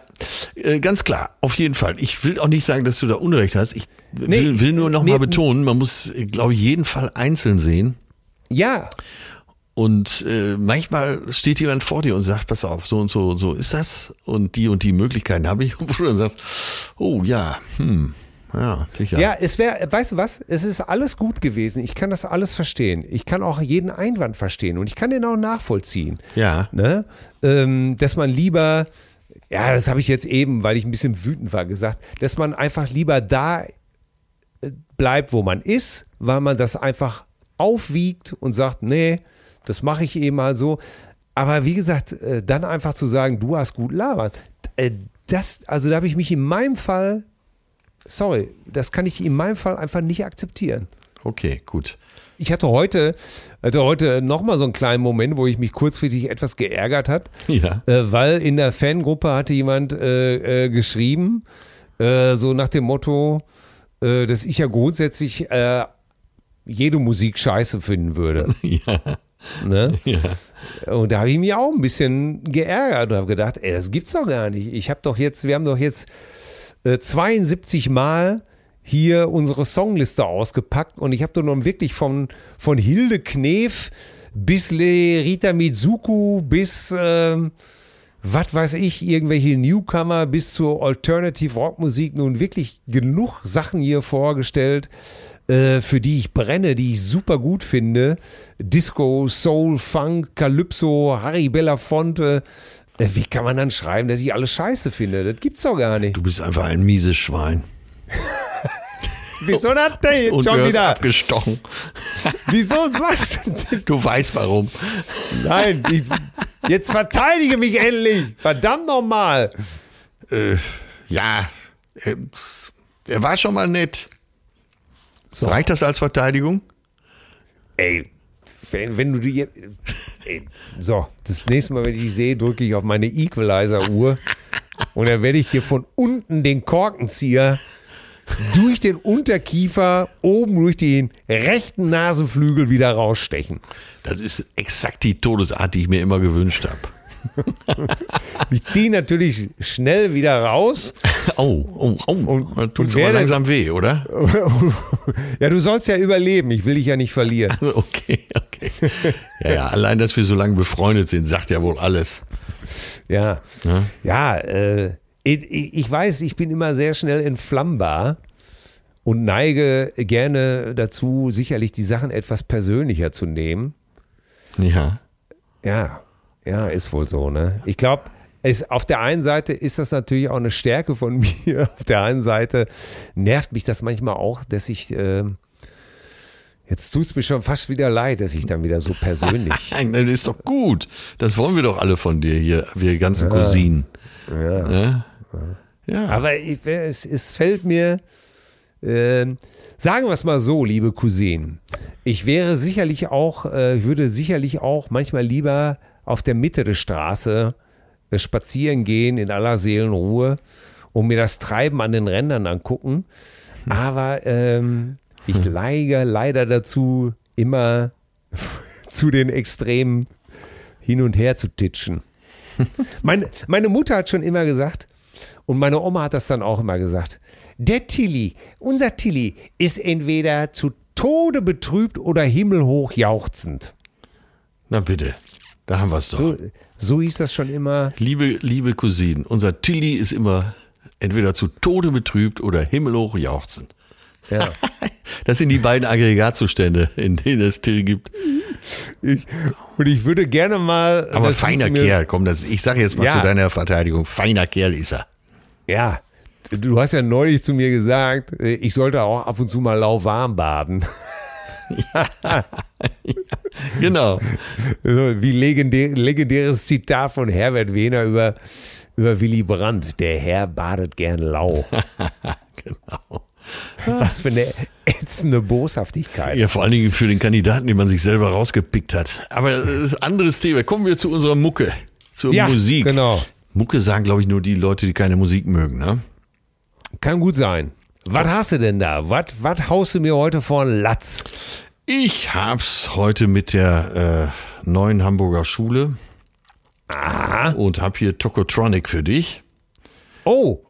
äh, ganz klar, auf jeden Fall. Ich will auch nicht sagen, dass du da Unrecht hast. Ich Nee, will, will nur noch nee. mal betonen, man muss, glaube ich, jeden Fall einzeln sehen. Ja, Und äh, manchmal steht jemand vor dir und sagt, pass auf, so und so, so ist das und die und die Möglichkeiten habe ich. Und du dann sagst, oh ja, hm, ja, sicher. Ja, es wäre, weißt du was? Es ist alles gut gewesen. Ich kann das alles verstehen. Ich kann auch jeden Einwand verstehen und ich kann den auch nachvollziehen. Ja. Ne? Ähm, dass man lieber, ja, das habe ich jetzt eben, weil ich ein bisschen wütend war, gesagt, dass man einfach lieber da äh, bleibt, wo man ist, weil man das einfach aufwiegt und sagt, nee, das mache ich eben mal so. Aber wie gesagt, äh, dann einfach zu sagen, du hast gut labern, äh, das, also da habe ich mich in meinem Fall sorry, das kann ich in meinem Fall einfach nicht akzeptieren. Okay, gut. Ich hatte heute, hatte heute nochmal so einen kleinen Moment, wo ich mich kurzfristig etwas geärgert hat, Ja. äh, weil in der Fangruppe hatte jemand äh, äh, geschrieben, äh, so nach dem Motto, äh, dass ich ja grundsätzlich äh, jede Musik scheiße finden würde. Ja, Ne? ja. Und da habe ich mich auch ein bisschen geärgert und habe gedacht, ey, das gibt's doch gar nicht. Ich habe doch jetzt, wir haben doch jetzt äh, 72 Mal hier unsere Songliste ausgepackt und ich habe doch noch wirklich von, von Hilde Knef bis Le Rita Mizuku bis ähm, was weiß ich, irgendwelche Newcomer bis zur Alternative Rockmusik nun wirklich genug Sachen hier vorgestellt, äh, für die ich brenne, die ich super gut finde. Disco, Soul, Funk, Calypso, Harry Belafonte. Äh, wie kann man dann schreiben, dass ich alles scheiße finde? Das gibt's doch gar nicht. Du bist einfach ein mieses Schwein. Wieso das denn jetzt Und schon wieder? abgestochen. Wieso sagst du Du weißt warum. Nein, die, jetzt verteidige mich endlich. Verdammt nochmal. Äh, ja, er, er war schon mal nett. So. Reicht das als Verteidigung? Ey, wenn, wenn du die jetzt. So, das nächste Mal, wenn ich dich sehe, drücke ich auf meine Equalizer-Uhr und dann werde ich dir von unten den Korkenzieher durch den Unterkiefer oben durch den rechten Nasenflügel wieder rausstechen. Das ist exakt die Todesart, die ich mir immer gewünscht habe. Ich ziehe natürlich schnell wieder raus. Oh, oh, oh. Und- Und, Tut's und aber langsam weh, oder? Ja, du sollst ja überleben. Ich will dich ja nicht verlieren. Also, okay, okay. Ja, ja, allein, dass wir so lange befreundet sind, sagt ja wohl alles. Ja, Ja. ja, äh, ich, ich ich weiß, ich bin immer sehr schnell entflammbar und neige gerne dazu, sicherlich die Sachen etwas persönlicher zu nehmen. Ja. Ja, ja, ist wohl so, ne? Ich glaube, es, auf der einen Seite ist das natürlich auch eine Stärke von mir. Auf der einen Seite nervt mich das manchmal auch, dass ich, äh, Jetzt tut es mir schon fast wieder leid, dass ich dann wieder so persönlich. Nein, das ist doch gut. Das wollen wir doch alle von dir hier, wir ganzen Cousinen. ja. Ja? ja. Aber ich, es, es fällt mir, äh, sagen wir es mal so, liebe Cousinen, ich wäre sicherlich auch, äh, würde sicherlich auch manchmal lieber auf der Mitte der Straße spazieren gehen in aller Seelenruhe und mir das Treiben an den Rändern angucken. Aber ähm, ich neige leider dazu, immer zu den Extremen hin und her zu titschen. Meine, meine Mutter hat schon immer gesagt, und meine Oma hat das dann auch immer gesagt, der Tilly, unser Tilly, ist entweder zu Tode betrübt oder himmelhoch jauchzend. Na bitte, da haben wir es doch. So, so hieß das schon immer. Liebe, liebe Cousinen, unser Tilly ist immer entweder zu Tode betrübt oder himmelhoch jauchzend. Ja. Das sind die beiden Aggregatzustände, in denen es Till gibt. Ich, und ich würde gerne mal. Aber feiner Kerl, komm, das, ich sage jetzt mal Ja. zu deiner Verteidigung, feiner Kerl ist er. Ja. Du hast ja neulich zu mir gesagt, ich sollte auch ab und zu mal lauwarm baden. Genau. Wie legendär, legendäres Zitat von Herbert Wehner über, über Willy Brandt. Der Herr badet gern lau. genau. Was für eine ätzende Boshaftigkeit. Ja, vor allen Dingen für den Kandidaten, den man sich selber rausgepickt hat. Aber äh, anderes Thema. Kommen wir zu unserer Mucke, zur Ja, Musik. genau. Mucke sagen, glaube ich, nur die Leute, die keine Musik mögen. Ne? Kann gut sein. Was hast du denn da? Was, was haust du mir heute vor den Latz? Ich hab's heute mit der äh, neuen Hamburger Schule Aha. und hab hier Tokotronic für dich. Oh,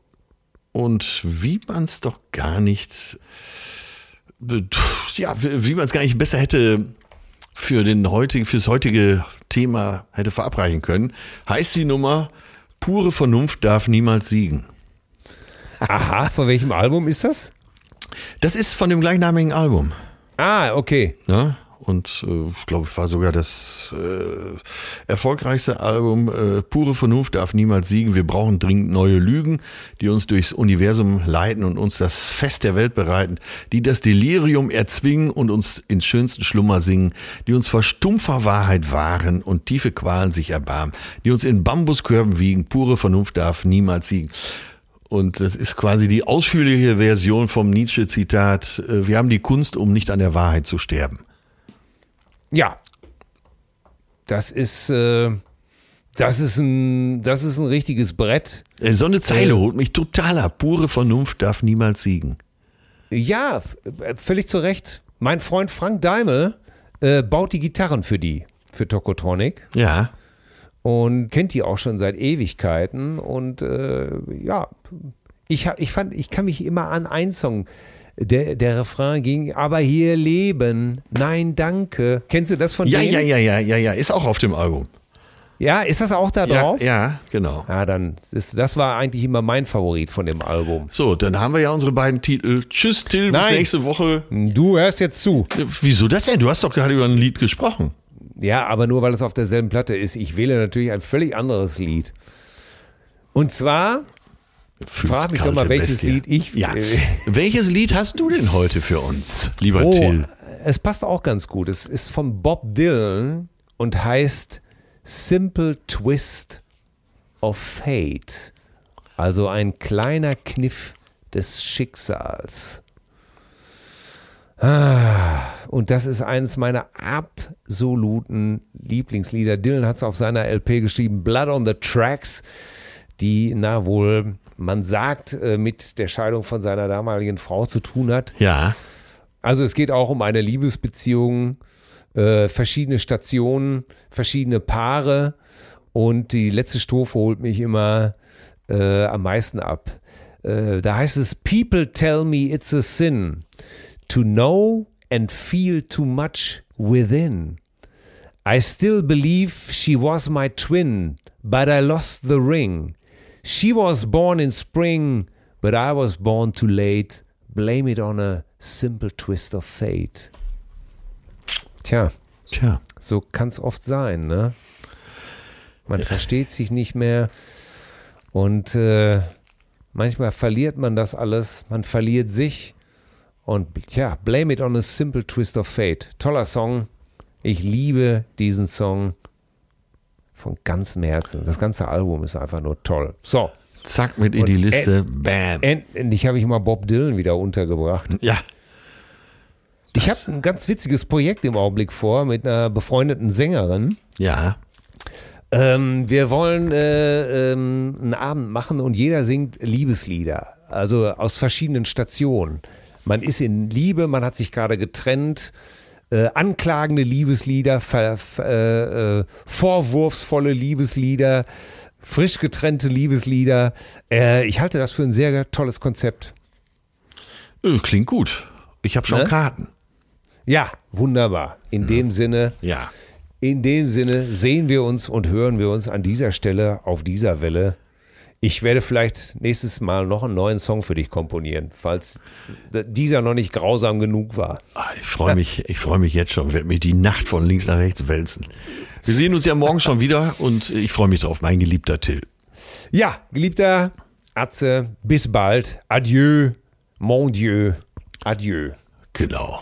Und wie man es doch gar nicht, ja, wie man es gar nicht besser hätte für den heutigen, fürs heutige Thema hätte verabreichen können, heißt die Nummer Pure Vernunft darf niemals siegen. Aha. Von welchem Album ist das? Das ist von dem gleichnamigen Album. Ah, okay. Ne? Und äh, ich glaube, es war sogar das äh, erfolgreichste Album. Äh, Pure Vernunft darf niemals siegen. Wir brauchen dringend neue Lügen, die uns durchs Universum leiten und uns das Fest der Welt bereiten, die das Delirium erzwingen und uns in schönsten Schlummer singen, die uns vor stumpfer Wahrheit wahren und tiefe Qualen sich erbarmen, die uns in Bambuskörben wiegen. Pure Vernunft darf niemals siegen. Und das ist quasi die ausführliche Version vom Nietzsche-Zitat, äh, wir haben die Kunst, um nicht an der Wahrheit zu sterben. Ja. Das ist, äh, das ist ein, das ist ein richtiges Brett. Äh, So eine Zeile holt mich total ab. Pure Vernunft darf niemals siegen. Ja, äh, völlig zu Recht. Mein Freund Frank Daimel äh, baut die Gitarren für die, für Tokotronic. Ja. Und kennt die auch schon seit Ewigkeiten. Und äh, ja, ich, ich fand, ich kann mich immer an einen Song, der, der Refrain ging, aber hier leben, nein, danke. Kennst du das von Ja, denen? ja, ja, ja, ja, ja. Ist auch auf dem Album. Ja, ist das auch da Ja, drauf? ja, genau. Ja, dann ist, das war eigentlich immer mein Favorit von dem Album. So, dann haben wir ja unsere beiden Titel. Tschüss, Till, bis Nein. nächste Woche. Du hörst jetzt zu. Wieso das denn? Du hast doch gerade über ein Lied gesprochen. Ja, aber nur weil es auf derselben Platte ist. Ich wähle natürlich ein völlig anderes Lied. Und zwar, Frag mich doch mal, welches Bestie. Lied ich- Ja. äh, welches Lied hast du denn heute für uns, lieber Oh, Till? es passt auch ganz gut. Es ist von Bob Dylan und heißt Simple Twist of Fate. Also ein kleiner Kniff des Schicksals. Ah, und das ist eines meiner absoluten Lieblingslieder. Dylan hat es auf seiner LP geschrieben, Blood on the Tracks, die, na wohl, man sagt, äh, mit der Scheidung von seiner damaligen Frau zu tun hat. Ja. Also es geht auch um eine Liebesbeziehung, äh, verschiedene Stationen, verschiedene Paare und die letzte Strophe holt mich immer äh, am meisten ab. Äh, da heißt es, People tell me it's a sin to know and feel too much within. I still believe she was my twin, but I lost the ring. She was born in spring, but I was born too late. Blame it on a simple twist of fate. Tja, Tja. so kann es oft sein, ne? Man versteht sich nicht mehr und äh, manchmal verliert man das alles, man verliert sich Und tja, Blame It on a Simple Twist of Fate. Toller Song. Ich liebe diesen Song von ganzem Herzen. Das ganze Album ist einfach nur toll. So, Zack, mit in die Liste. Bam. endlich habe ich mal Bob Dylan wieder untergebracht. Ja. Ich habe ein ganz witziges Projekt im Augenblick vor mit einer befreundeten Sängerin. Ja. Ähm, wir wollen äh, ähm, einen Abend machen und jeder singt Liebeslieder, also aus verschiedenen Stationen. Man ist in Liebe, man hat sich gerade getrennt, äh, anklagende Liebeslieder, ver, äh, äh, vorwurfsvolle Liebeslieder, frisch getrennte Liebeslieder. Äh, ich halte das für ein sehr tolles Konzept. Äh, Klingt gut. Ich habe schon Ne? Karten. Ja, wunderbar. In dem Sinne, Ja. in dem Sinne sehen wir uns und hören wir uns an dieser Stelle auf dieser Welle. Ich werde vielleicht nächstes Mal noch einen neuen Song für dich komponieren, falls dieser noch nicht grausam genug war. Ah, Ich freue mich, ich freue mich jetzt schon. Werde mir die Nacht von links nach rechts wälzen. Wir sehen uns ja morgen schon wieder und ich freue mich drauf, mein geliebter Till. Ja, geliebter Atze, bis bald. Adieu, mon Dieu, adieu. Genau.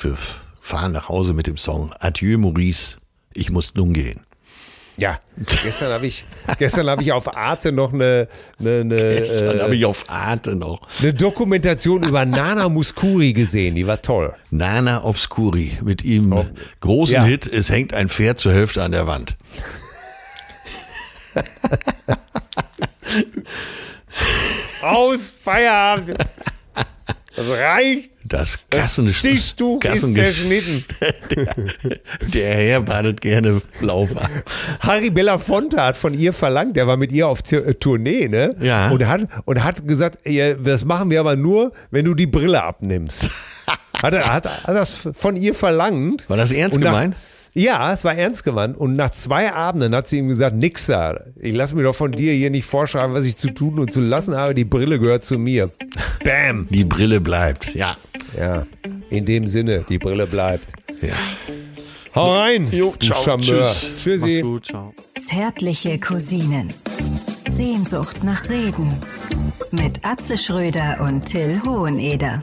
Wir fahren nach Hause mit dem Song Adieu Maurice, ich muss nun gehen. Ja, gestern habe ich, gestern habe ich auf Arte noch eine, eine, eine, Gestern äh, habe ich auf Arte noch eine Dokumentation über Nana Muscuri gesehen, die war toll. Nana Obscuri mit ihm großen Ja. Hit Es hängt ein Pferd zur Hälfte an der Wand. Aus, Feierabend. Das reicht. Das Gassen Stichtuch ist zerschnitten. Der Herr badet gerne Blauwarm. Harry Belafonte hat von ihr verlangt, der war mit ihr auf äh, Tournee, ne? Ja. Und hat, und hat gesagt, ja, das machen wir aber nur, wenn du die Brille abnimmst. hat, er, hat, hat das von ihr verlangt. War das ernst gemeint? Ja, es war ernst gemeint. Und nach zwei Abenden hat sie ihm gesagt, nix da. Ich lasse mir doch von dir hier nicht vorschreiben, was ich zu tun und zu lassen habe. Die Brille gehört zu mir. Bam. Die Brille bleibt. Ja. Ja, in dem Sinne, die Brille bleibt. Ja. Hau rein, Jo, ciao. Charmeur. Tschüss. Tschüssi. Mach's gut. Ciao. Zärtliche Cousinen. Sehnsucht nach Reden. Mit Atze Schröder und Till Hoheneder.